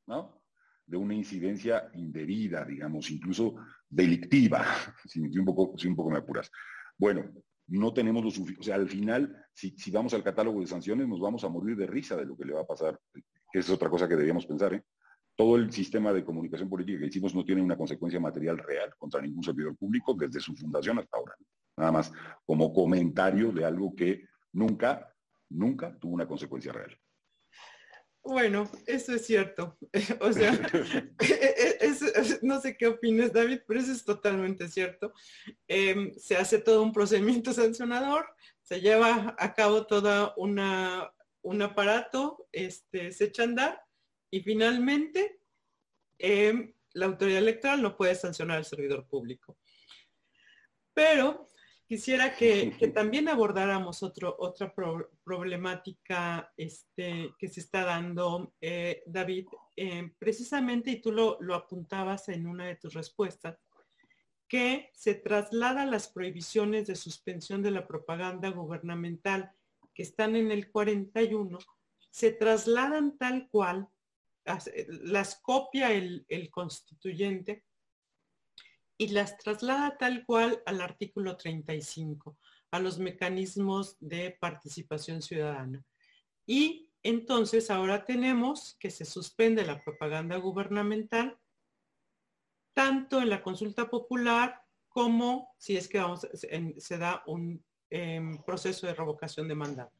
¿no? De una incidencia indebida, digamos, incluso delictiva, (laughs) si, un poco, si un poco me apuras. Bueno, no tenemos lo suficiente, o sea, al final, si, vamos al catálogo de sanciones, nos vamos a morir de risa de lo que le va a pasar, que es otra cosa que deberíamos pensar, ¿eh? todo el sistema de comunicación política que hicimos no tiene una consecuencia material real contra ningún servidor público desde su fundación hasta ahora. Nada más como comentario de algo que nunca, nunca tuvo una consecuencia real.
Bueno, eso es cierto. (laughs) o sea, (laughs) (laughs) e, e, no sé qué opinas, David, pero eso es totalmente cierto. Em, se hace todo un procedimiento sancionador, se lleva a cabo todo una, un aparato, este, se echa a andar y finalmente, em, la autoridad electoral no puede sancionar al servidor público. Pero quisiera que, también abordáramos otra problemática este, que se está dando, eh, David, em, precisamente, y tú lo, lo apuntabas en una de tus respuestas, que se trasladan las prohibiciones de suspensión de la propaganda gubernamental que están en el 41, se trasladan tal cual las copia el, constituyente y las traslada tal cual al artículo 35. a los mecanismos de participación ciudadana. Y entonces ahora tenemos que se suspende la propaganda gubernamental tanto en la consulta popular como si es que se da un em, proceso de revocación de mandato.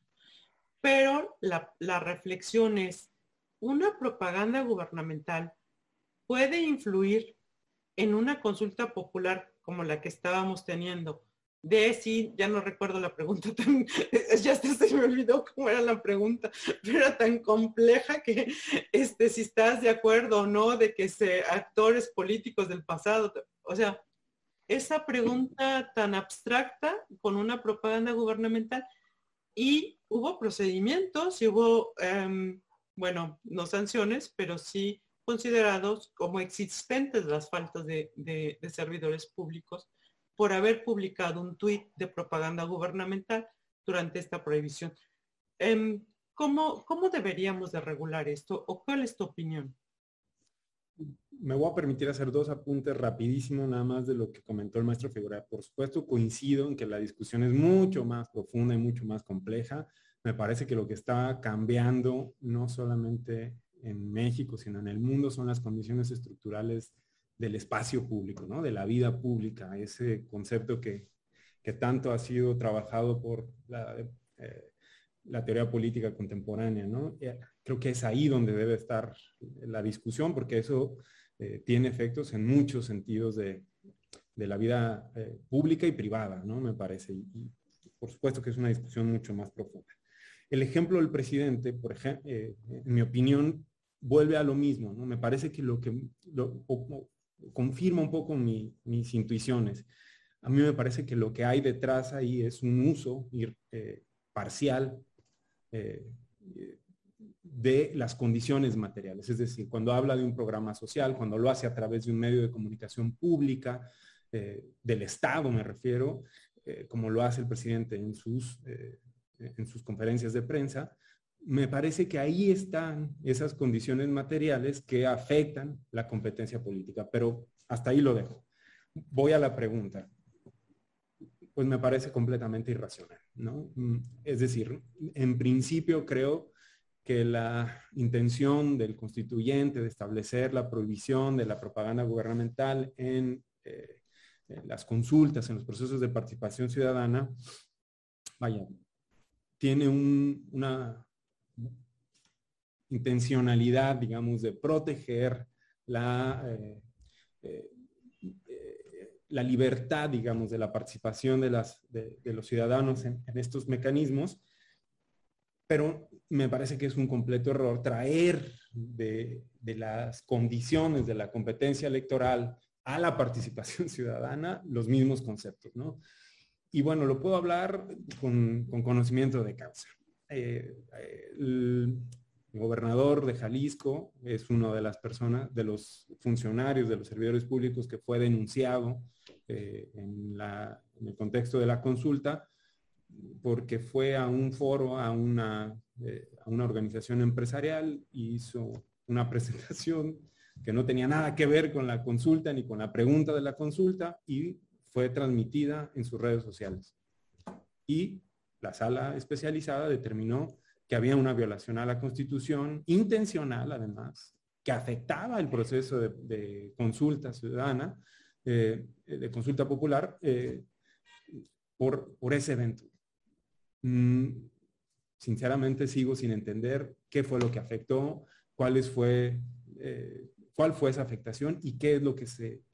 Pero la, la reflexión es, ¿una propaganda gubernamental puede influir en una consulta popular como la que estábamos teniendo. De sí, ya no recuerdo la pregunta (laughs) ya hasta se me olvidó cómo era la pregunta, pero era tan compleja que este, si estás de acuerdo o no de que se actores políticos del pasado, o sea, esa pregunta tan abstracta con una propaganda gubernamental y hubo procedimientos y hubo, em, bueno, no sanciones, pero sí considerados como existentes las faltas de, servidores públicos por haber publicado un tuit de propaganda gubernamental durante esta prohibición. Em, ¿cómo, ¿Cómo deberíamos de regular esto o cuál es tu opinión?
Me voy a permitir hacer dos apuntes rapidísimo nada más de lo que comentó el maestro Figura. Por supuesto, coincido en que la discusión es mucho más profunda y mucho más compleja. Me parece que lo que está cambiando no solamente en México, sino en el mundo son las condiciones estructurales del espacio público, ¿no? de la vida pública, ese concepto que, tanto ha sido trabajado por la, eh, teoría política contemporánea. ¿no? Eh, creo que es ahí donde debe estar la discusión, porque eso eh, tiene efectos en muchos sentidos de, la vida pública y privada, ¿no? me parece. Y, por supuesto que es una discusión mucho más profunda. El ejemplo del presidente, por ejemplo, en mi opinión, vuelve a lo mismo, ¿no? Me parece que lo que, confirma un poco mis intuiciones. A mí me parece que lo que hay detrás ahí es un uso eh, parcial eh, de las condiciones materiales. Es decir, cuando habla de un programa social, cuando lo hace a través de un medio de comunicación pública, eh, del Estado me refiero, como lo hace el presidente en sus, en sus conferencias de prensa, me parece que ahí están esas condiciones materiales que afectan la competencia política, pero hasta ahí lo dejo. Voy a la pregunta. Pues me parece completamente irracional, ¿no? Mm, es decir, en principio creo que la intención del constituyente de establecer la prohibición de la propaganda gubernamental en, eh, las consultas, en los procesos de participación ciudadana, vaya, tiene una, intencionalidad, digamos, de proteger la, eh, eh, la libertad, digamos, de la participación de, las, de, los ciudadanos en, estos mecanismos, pero me parece que es un completo error traer de, de las condiciones de la competencia electoral a la participación (laughs) ciudadana los mismos conceptos, ¿no? Y bueno, lo puedo hablar con, con conocimiento de causa. Eh, gobernador de Jalisco es uno de las personas, de los funcionarios, de los servidores públicos que fue denunciado eh, en, el contexto de la consulta porque fue a un foro, a una, eh, a una organización empresarial, hizo una (laughs) presentación que no tenía nada que ver con la consulta ni con la pregunta de la consulta y fue transmitida en sus redes sociales. Y la sala especializada determinó que había una violación a la Constitución, intencional además, que afectaba el proceso de, consulta ciudadana, eh, de consulta popular, eh, por, por, ese evento. Mm, sinceramente sigo sin entender qué fue lo que afectó, cuáles fue, eh, cuál fue esa afectación y qué es lo que se,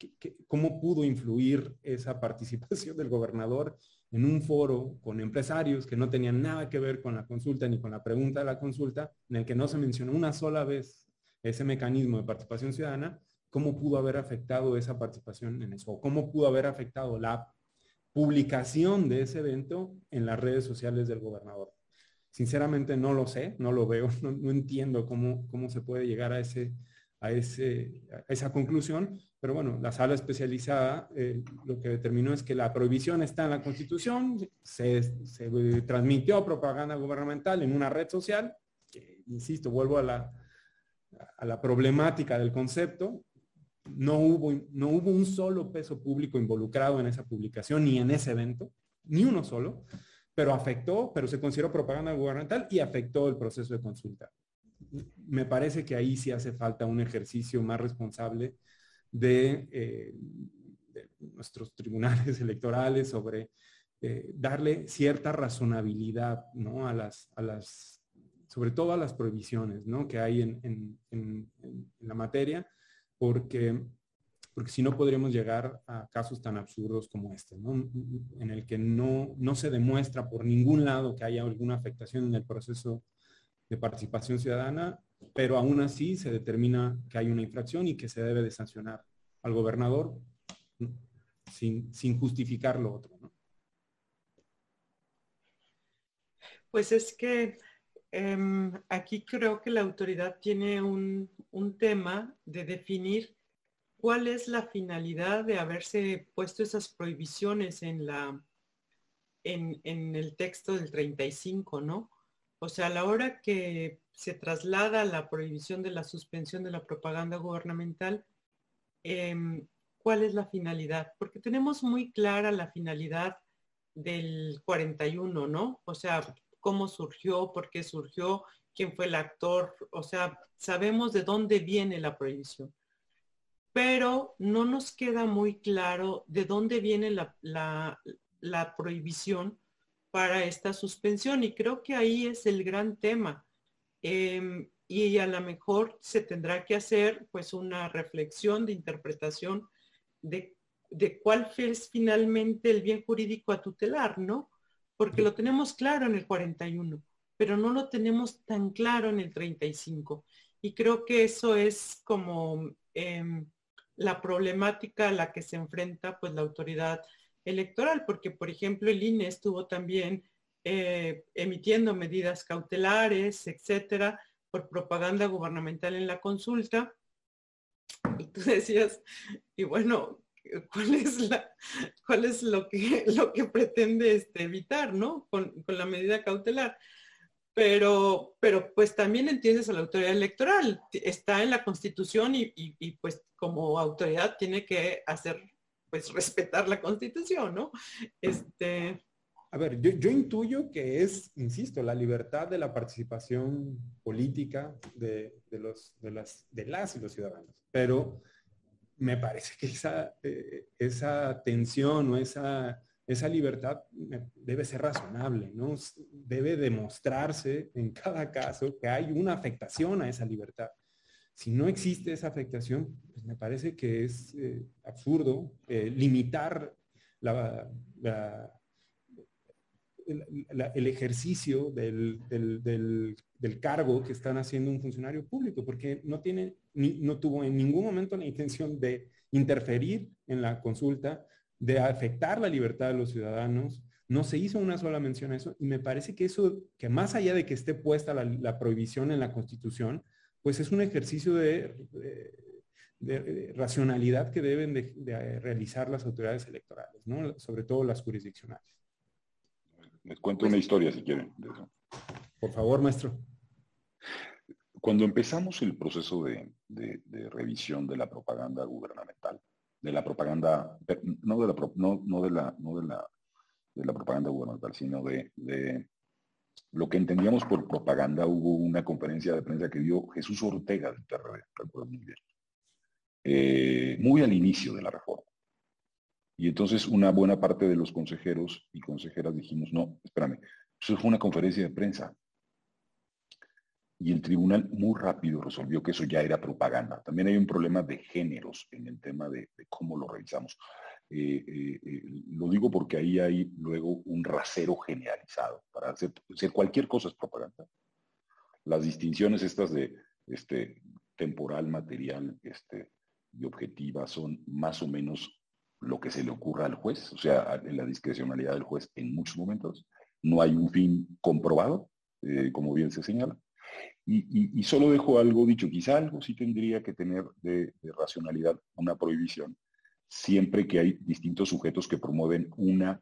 cómo pudo influir esa participación del gobernador en un foro con empresarios que no tenían nada que ver con la consulta ni con la pregunta de la consulta, en el que no se mencionó una sola vez ese mecanismo de participación ciudadana, cómo pudo haber afectado esa participación en eso, o cómo pudo haber afectado la publicación de ese evento en las redes sociales del gobernador. Sinceramente no lo sé, no lo veo, (laughs) no, entiendo cómo, cómo se puede llegar a, ese, a, ese, esa conclusión, pero bueno, la sala especializada eh, lo que determinó es que la prohibición está en la Constitución, se, transmitió propaganda gubernamental en una red social, que, insisto, vuelvo a la, a la problemática del concepto, no hubo, no hubo un solo peso público involucrado en esa publicación ni en ese evento, ni uno solo, pero afectó, pero se consideró propaganda gubernamental y afectó el proceso de consulta. Me parece que ahí sí hace falta un ejercicio más responsable de, eh, nuestros tribunales (laughs) electorales sobre eh, darle cierta razonabilidad ¿no? a, las, a las, sobre todo a las prohibiciones ¿no? que hay en, en la materia, porque porque si no podríamos llegar a casos tan absurdos como este, en el que no, no se demuestra por ningún lado que haya alguna afectación en el proceso de participación ciudadana, pero aún así se determina que hay una infracción y que se debe de sancionar al gobernador sin, sin justificar lo otro.
Pues es que em, aquí creo que la autoridad tiene un, un tema de definir cuál es la finalidad de haberse puesto esas prohibiciones en la en, el texto del 35, ¿no? O sea, a la hora que se traslada la prohibición de la suspensión de la propaganda gubernamental, em, ¿cuál es la finalidad? Porque tenemos muy clara la finalidad del 41, ¿no? O sea, cómo surgió, por qué surgió, quién fue el actor, o sea, sabemos de dónde viene la prohibición pero no nos queda muy claro de dónde viene la, prohibición para esta suspensión y creo que ahí es el gran tema. Em, y a lo mejor se tendrá que hacer pues una reflexión de interpretación de, de cuál es finalmente el bien jurídico a tutelar, ¿no? Porque lo tenemos claro en el 41, pero no lo tenemos tan claro en el 35. Y creo que eso es como em, la problemática a la que se enfrenta pues la autoridad electoral, porque por ejemplo el INE estuvo también eh, emitiendo medidas cautelares, etcétera, por propaganda gubernamental en la consulta. Y tú decías, y bueno, ¿cuál es, la, cuál es lo, que, lo que pretende este, evitar, ¿no? Con, con la medida cautelar pero, pero pues también entiendes a la autoridad electoral, está en la constitución y, pues como autoridad tiene que hacer, pues respetar la constitución, ¿no? Este...
A ver, yo, intuyo que es, insisto, la libertad de la participación política de, los, de, las, de las y los ciudadanos, pero me parece que esa, eh, esa tensión o esa esa libertad debe ser razonable, ¿no? Debe demostrarse en cada caso que hay una afectación a esa libertad. Si no existe esa afectación, pues me parece que es eh, absurdo eh, limitar el, ejercicio del, cargo que están haciendo un funcionario público, porque no, tiene, no tuvo en ningún momento la intención de interferir en la consulta, de afectar la libertad de los ciudadanos. No se hizo una sola mención a eso y me parece que eso, que más allá de que esté puesta la, prohibición en la Constitución, pues es un ejercicio de, racionalidad que deben de, realizar las autoridades electorales, ¿no? sobre todo las jurisdiccionales.
Les cuento una historia si quieren.
Por favor, maestro.
Cuando empezamos el proceso de revisión de la propaganda gubernamental, de la propaganda, no de la, no, no de la, no de la, de la propaganda gubernamental, sino de, de, lo que entendíamos por propaganda. Hubo una conferencia de prensa que dio Jesús Ortega del PRD, recuerdo muy bien, eh, muy al inicio de la reforma. Y entonces una buena parte de los consejeros y consejeras dijimos, no, espérame, eso fue una conferencia de prensa, y el tribunal muy rápido resolvió que eso ya era propaganda. También hay un problema de géneros en el tema de, cómo lo revisamos. Eh, eh, eh, lo digo porque ahí hay luego un rasero generalizado. Para hacer, cualquier cosa es propaganda. Las distinciones estas de este, temporal, material este, y objetiva son más o menos lo que se le ocurra al juez, o sea, en la discrecionalidad del juez en muchos momentos. No hay un fin comprobado, como bien se señala. Y, solo dejo algo dicho, quizá algo sí tendría que tener de, racionalidad una prohibición, siempre que hay distintos sujetos que promueven una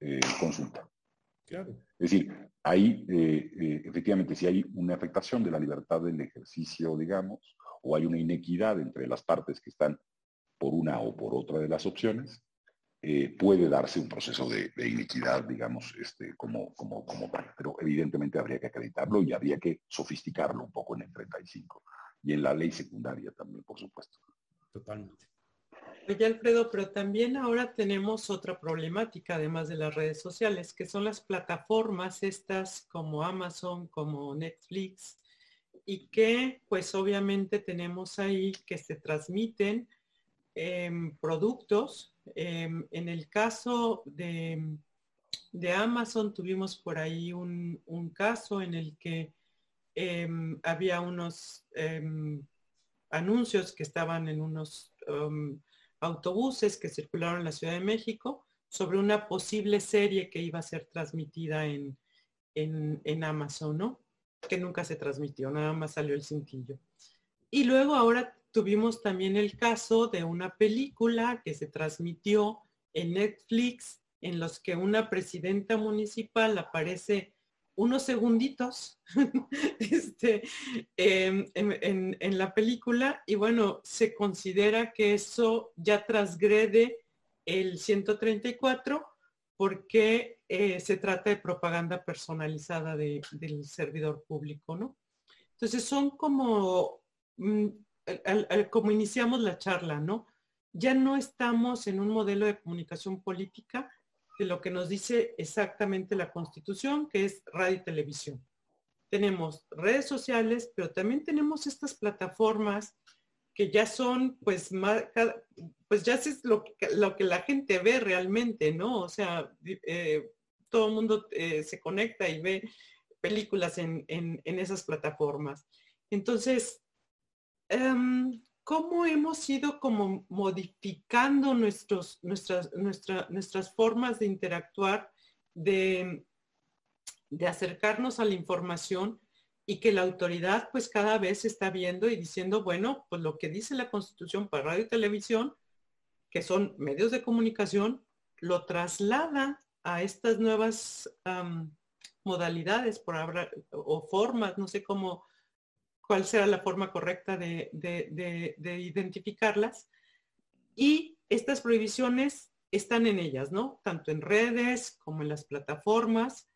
eh, consulta. Claro. Es decir, hay, eh, eh, efectivamente, si hay una afectación de la libertad del ejercicio, digamos, o hay una inequidad entre las partes que están por una o por otra de las opciones, eh, puede darse un proceso de, iniquidad, digamos, este, como, como, como tal. Pero evidentemente habría que acreditarlo y habría que sofisticarlo un poco en el 35 y en la ley secundaria también, por supuesto.
Totalmente.
Oye, Alfredo, pero también ahora tenemos otra problemática, además de las redes sociales, que son las plataformas estas como Amazon, como Netflix, y que pues obviamente tenemos ahí que se transmiten em, productos. Em, en el caso de, de, Amazon tuvimos por ahí un, caso en el que em, había unos anuncios que estaban en unos autobuses que circularon en la Ciudad de México sobre una posible serie que iba a ser transmitida en, en, en Amazon, ¿no? que nunca se transmitió, nada más salió el cintillo. Y luego ahora tuvimos también el caso de una película que se transmitió en Netflix en los que una presidenta municipal aparece unos segunditos (laughs) este, en, en, la película y bueno, se considera que eso ya transgrede el 134 porque eh, se trata de propaganda personalizada del servidor público, ¿no? Entonces son como, mm, como iniciamos la charla, ¿no? Ya no estamos en un modelo de comunicación política de lo que nos dice exactamente la Constitución, que es radio y televisión. Tenemos redes sociales, pero también tenemos estas plataformas que ya son, pues, pues ya es lo que, la gente ve realmente, ¿no? O sea, eh, todo el mundo eh, se conecta y ve películas en, esas plataformas. Entonces, em, ¿cómo hemos ido como modificando nuestros, nuestras, nuestras formas de interactuar, de, de acercarnos a la información? y que la autoridad pues cada vez está viendo y diciendo, bueno, pues lo que dice la Constitución para radio y televisión, que son medios de comunicación, lo traslada a estas nuevas modalidades por hablar, o formas, no sé cómo, cuál será la forma correcta de, de identificarlas. Y estas prohibiciones están en ellas, ¿no? Tanto en redes como en las plataformas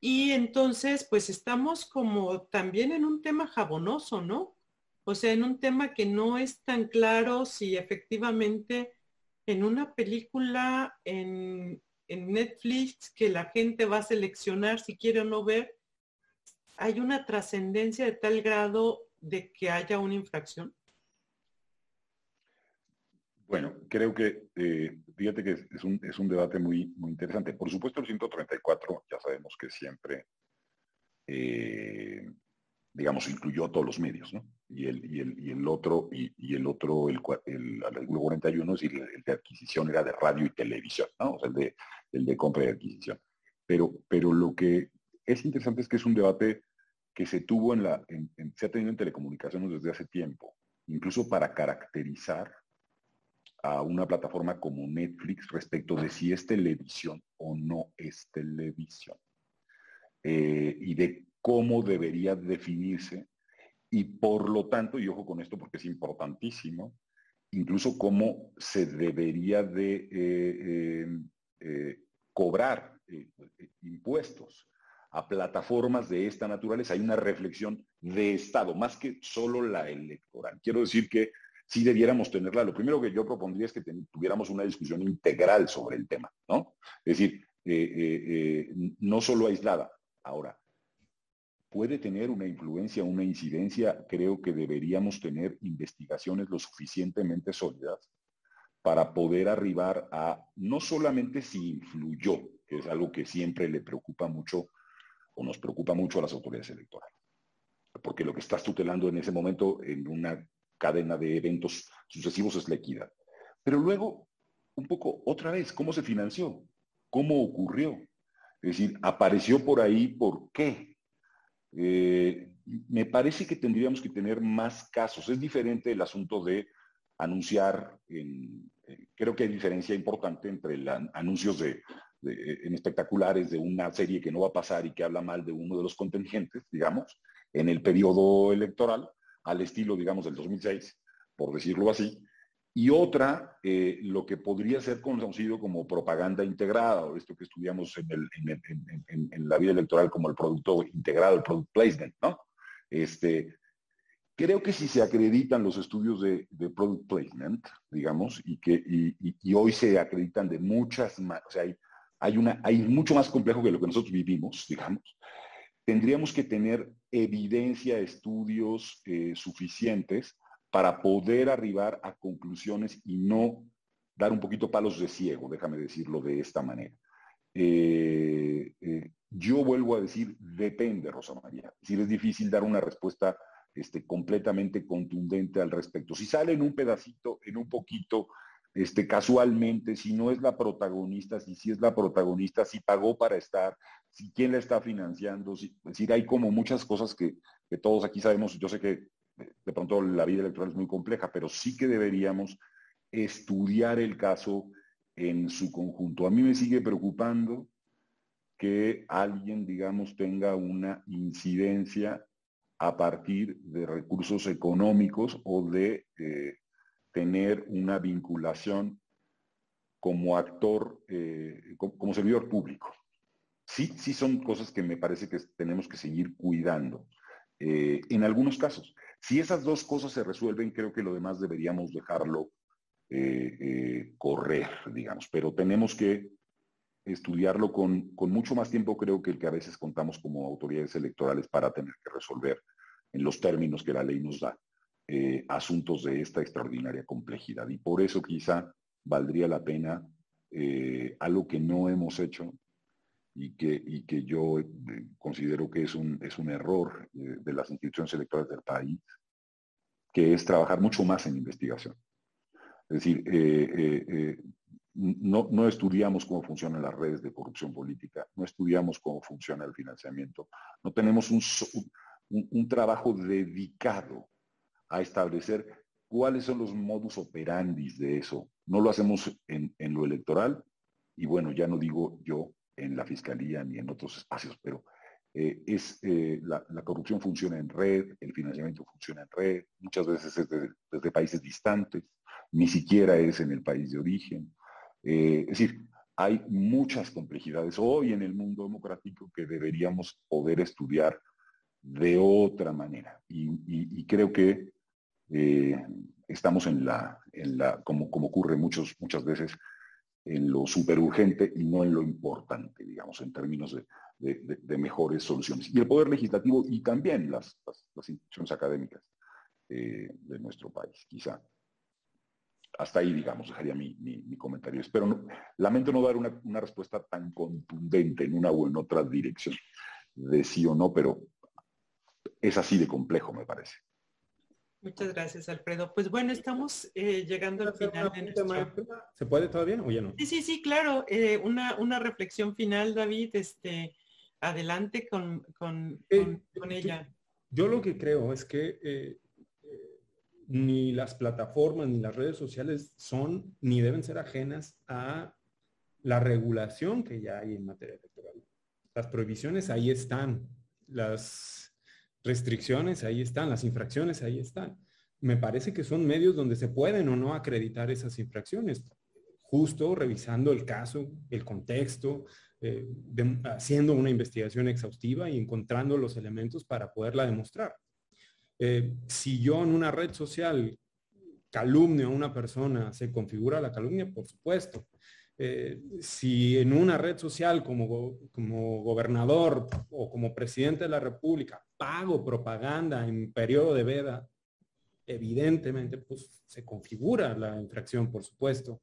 y entonces, pues estamos como también en un tema jabonoso, ¿no? O sea, en un tema que no es tan claro si efectivamente en una película en, Netflix que la gente va a seleccionar si quiere o no ver, hay una trascendencia de tal grado de que haya una infracción.
Bueno, creo que, eh, fíjate que es un, es un, debate muy, muy interesante. Por supuesto, el 134 ya sabemos que siempre, eh, digamos, incluyó todos los medios, ¿no? Y el, y el, y el otro, y, el otro, el, el, artículo 41, es decir, el de adquisición era de radio y televisión, ¿no? O sea, el de, el de compra y adquisición. Pero, pero lo que es interesante es que es un debate que se tuvo en la, se ha tenido en telecomunicaciones desde hace tiempo, incluso para caracterizar a una plataforma como Netflix respecto de si es televisión o no es televisión eh, y de cómo debería definirse y por lo tanto, y ojo con esto porque es importantísimo, incluso cómo se debería de eh, eh, cobrar impuestos a plataformas de esta naturaleza. Hay una reflexión de Estado, más que solo la electoral. Quiero decir que sí debiéramos tenerla. Lo primero que yo propondría es que tuviéramos una discusión integral sobre el tema, ¿no? Es decir, eh, eh, eh, no solo aislada. Ahora, puede tener una influencia, una incidencia, creo que deberíamos tener investigaciones lo suficientemente sólidas para poder arribar a no solamente si influyó, que es algo que siempre le preocupa mucho o nos preocupa mucho a las autoridades electorales, porque lo que estás tutelando en ese momento en una cadena de eventos sucesivos es la equidad. Pero luego, un poco, otra vez, ¿cómo se financió? ¿Cómo ocurrió? Es decir, apareció por ahí, ¿por qué? Eh, me parece que tendríamos que tener más casos. Es diferente el asunto de anunciar, eh, creo que hay diferencia importante entre los anuncios de, en espectaculares de una serie que no va a pasar y que habla mal de uno de los contingentes, digamos, en el periodo electoral, al estilo, digamos, del 2006, por decirlo así, y otra, eh, lo que podría ser conocido como propaganda integrada, o esto que estudiamos en, la vida electoral como el producto integrado, el product placement, ¿no? Este, creo que si se acreditan los estudios de, product placement, digamos, y que y, hoy se acreditan de muchas más, o sea, hay, hay, una, hay mucho más complejo que lo que nosotros vivimos, digamos, tendríamos que tener evidencia, estudios eh, suficientes para poder arribar a conclusiones y no dar un poquito palos de ciego, déjame decirlo de esta manera. Eh, eh, yo vuelvo a decir, depende, Rosa María. Si es difícil dar una respuesta este, completamente contundente al respecto. Si sale en un pedacito, en un poquito, este, casualmente, si no es la protagonista, si sí es la protagonista, si pagó para estar, si quién la está financiando, si, es decir, hay como muchas cosas que, todos aquí sabemos, yo sé que de pronto la vida electoral es muy compleja, pero sí que deberíamos estudiar el caso en su conjunto. A mí me sigue preocupando que alguien, digamos, tenga una incidencia a partir de recursos económicos o de eh, tener una vinculación como actor, eh, como, servidor público. Sí, sí son cosas que me parece que tenemos que seguir cuidando. Eh, en algunos casos. Si esas dos cosas se resuelven, creo que lo demás deberíamos dejarlo eh, correr, digamos, pero tenemos que estudiarlo con, mucho más tiempo, creo que el que a veces contamos como autoridades electorales para tener que resolver en los términos que la ley nos da eh, asuntos de esta extraordinaria complejidad. Y por eso quizá valdría la pena algo que no hemos hecho y que, y que yo eh, considero que es un, es un error eh, de las instituciones electorales del país, que es trabajar mucho más en investigación. Es decir, eh, no, no, estudiamos cómo funcionan las redes de corrupción política, no estudiamos cómo funciona el financiamiento, no tenemos un, un trabajo dedicado a establecer cuáles son los modus operandi de eso. No lo hacemos en, lo electoral y bueno, ya no digo yo en la fiscalía ni en otros espacios, pero eh, es, eh, la, corrupción funciona en red, el financiamiento funciona en red, muchas veces es desde, países distantes, ni siquiera es en el país de origen. Eh, es decir, hay muchas complejidades hoy en el mundo democrático que deberíamos poder estudiar de otra manera. Y, creo que estamos en la, en la como, como ocurre muchos, muchas veces, en lo super urgente y no en lo importante, digamos, en términos de, mejores soluciones. Y el Poder Legislativo y también las, instituciones académicas eh, de nuestro país, quizá. Hasta ahí, digamos, dejaría mi, comentario. Espero, lamento no dar una, una, respuesta tan contundente en una o en otra dirección de sí o no, pero es así de complejo, me parece.
Muchas gracias, Alfredo. Pues bueno, estamos eh, llegando al final de nuestro...
¿Se puede todavía o ya no?
Sí, sí, sí, claro. Eh, una, una reflexión final, David. Este, adelante con, con, eh, ella.
Yo lo que creo es que ni las plataformas ni las redes sociales son ni deben ser ajenas a la regulación que ya hay en materia electoral. Las prohibiciones ahí están. Las restricciones ahí están, las infracciones ahí están. Me parece que son medios donde se pueden o no acreditar esas infracciones, justo revisando el caso, el contexto, eh, haciendo una investigación exhaustiva y encontrando los elementos para poderla demostrar. Eh, si yo en una red social calumnio a una persona, se configura la calumnia, por supuesto. Eh, si en una red social como, como gobernador o como presidente de la República pago propaganda en periodo de veda, evidentemente pues se configura la infracción, por supuesto.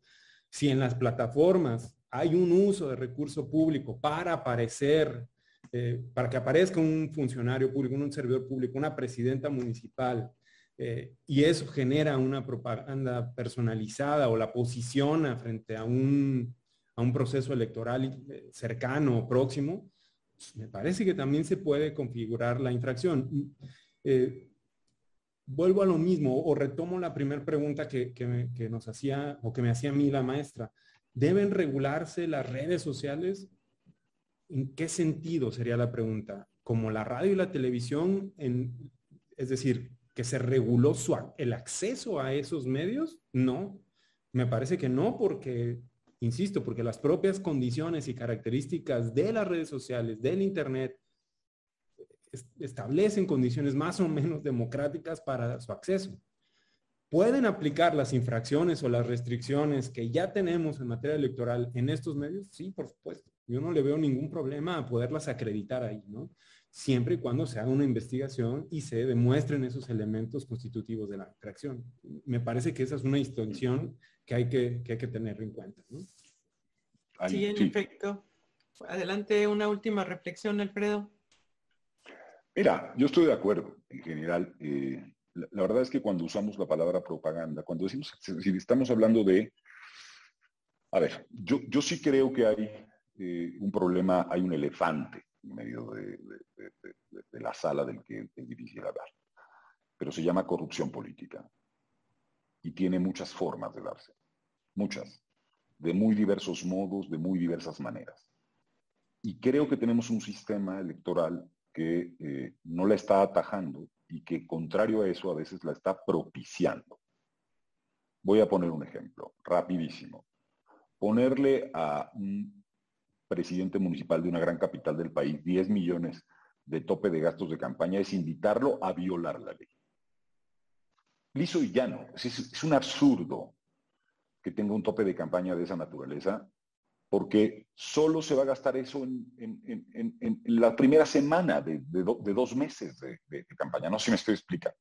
Si en las plataformas hay un uso de recurso público para aparecer, eh, para que aparezca un funcionario público, un servidor público, una presidenta municipal, eh, y eso genera una propaganda personalizada o la posiciona frente a un, a un proceso electoral eh, cercano o próximo, me parece que también se puede configurar la infracción. Eh, vuelvo a lo mismo o retomo la primera pregunta que, que, nos hacía o que me hacía a mí la maestra. ¿Deben regularse las redes sociales? ¿En qué sentido sería la pregunta? ¿Como la radio y la televisión? Es decir, que se reguló su, el acceso a esos medios, no. Me parece que no, porque, insisto, porque las propias condiciones y características de las redes sociales, del Internet, establecen condiciones más o menos democráticas para su acceso. ¿Pueden aplicar las infracciones o las restricciones que ya tenemos en materia electoral en estos medios? Sí, por supuesto. Yo no le veo ningún problema a poderlas acreditar ahí, ¿no? Siempre y cuando se haga una investigación y se demuestren esos elementos constitutivos de la infracción. Me parece que esa es una distinción que hay que, que, hay que tener en cuenta, ¿no?
Sí, en efecto. Adelante, una última reflexión, Alfredo.
Mira, yo estoy de acuerdo en general. Eh, la, verdad es que cuando usamos la palabra propaganda, cuando decimos, si estamos hablando de, a ver, yo, yo sí creo que hay eh, un problema, hay un elefante en medio de, la sala del que es difícil hablar, pero se llama corrupción política y tiene muchas formas de darse, muchas, de muy diversos modos, de muy diversas maneras. Y creo que tenemos un sistema electoral que eh, no la está atajando y que contrario a eso a veces la está propiciando. Voy a poner un ejemplo, rapidísimo. Ponerle a un presidente municipal de una gran capital del país 10 millones de tope de gastos de campaña es invitarlo a violar la ley. Liso y llano. Es, un absurdo que tenga un tope de campaña de esa naturaleza porque solo se va a gastar eso en, la primera semana de, dos meses de, campaña. No sé si me estoy explicando.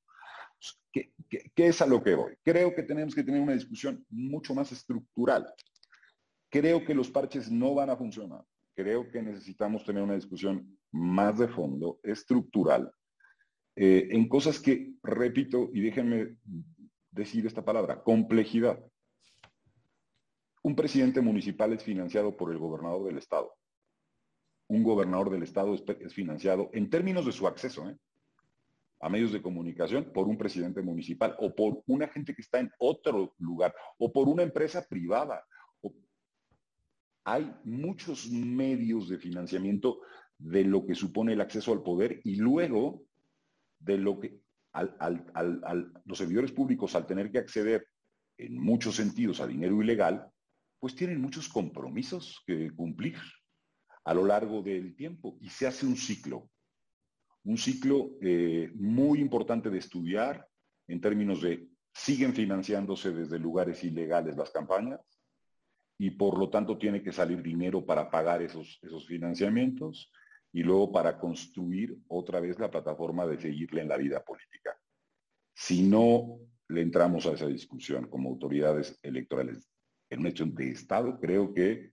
¿Qué, es a lo que voy? Creo que tenemos que tener una discusión mucho más estructural. Creo que los parches no van a funcionar. Creo que necesitamos tener una discusión más de fondo, estructural, eh, en cosas que, repito, y déjenme decir esta palabra, complejidad. Un presidente municipal es financiado por el gobernador del estado. Un gobernador del estado es, financiado en términos de su acceso ¿eh? a medios de comunicación por un presidente municipal o por una gente que está en otro lugar o por una empresa privada. Hay muchos medios de financiamiento de lo que supone el acceso al poder y luego de lo que los servidores públicos al tener que acceder en muchos sentidos a dinero ilegal, pues tienen muchos compromisos que cumplir a lo largo del tiempo. Y se hace un ciclo, un ciclo eh, muy importante de estudiar en términos de siguen financiándose desde lugares ilegales las campañas y por lo tanto tiene que salir dinero para pagar esos, esos financiamientos y luego para construir otra vez la plataforma de seguirle en la vida política. Si no le entramos a esa discusión como autoridades electorales en un hecho de Estado, creo que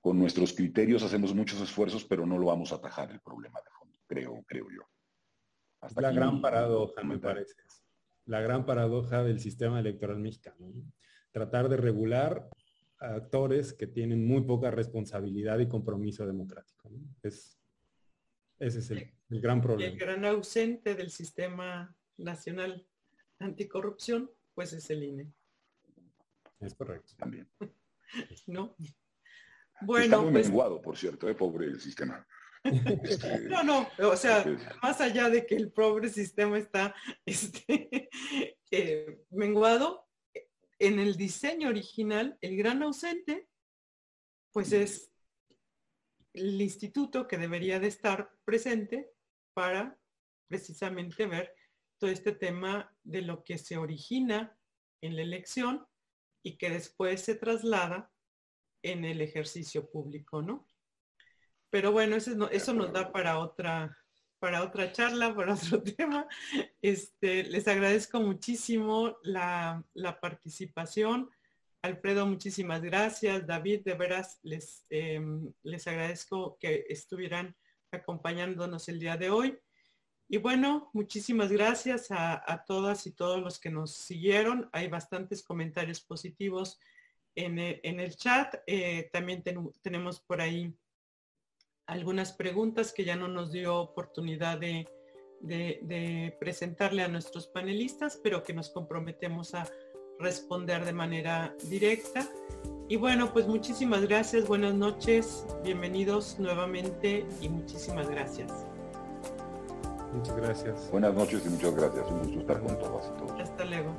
con nuestros criterios hacemos muchos esfuerzos, pero no lo vamos a atajar el problema de fondo, creo, creo yo.
la gran paradoja, me parece. La gran paradoja del sistema electoral mexicano. Tratar de regular actores que tienen muy poca responsabilidad y compromiso democrático. Es, ese es el, el gran problema.
El gran ausente del sistema nacional anticorrupción, pues es el INE.
Es correcto.
También. (laughs)
¿No?
Bueno. Está muy pues... menguado, por cierto, ¿eh? pobre el sistema. (laughs)
Este, no, no, o sea, más allá de que el pobre sistema está (laughs) este, eh, menguado, en el diseño original, el gran ausente, pues es el instituto que debería de estar presente para precisamente ver todo este tema de lo que se origina en la elección y que después se traslada en el ejercicio público, ¿no? Pero bueno, eso, eso nos da para otra, para otra charla, para otro (laughs) tema. Este, les agradezco muchísimo la, participación. Alfredo, muchísimas gracias. David, de veras, les, em, les agradezco que estuvieran acompañándonos el día de hoy. Y bueno, muchísimas gracias a, todas y todos los que nos siguieron. Hay bastantes comentarios positivos en el, chat. Eh, también tenemos por ahí algunas preguntas que ya no nos dio oportunidad de, de, presentarle a nuestros panelistas, pero que nos comprometemos a responder de manera directa. Y bueno, pues muchísimas gracias, buenas noches, bienvenidos nuevamente y muchísimas gracias.
Muchas gracias.
Buenas noches y muchas gracias. Un gusto estar con todos y todos.
Hasta luego.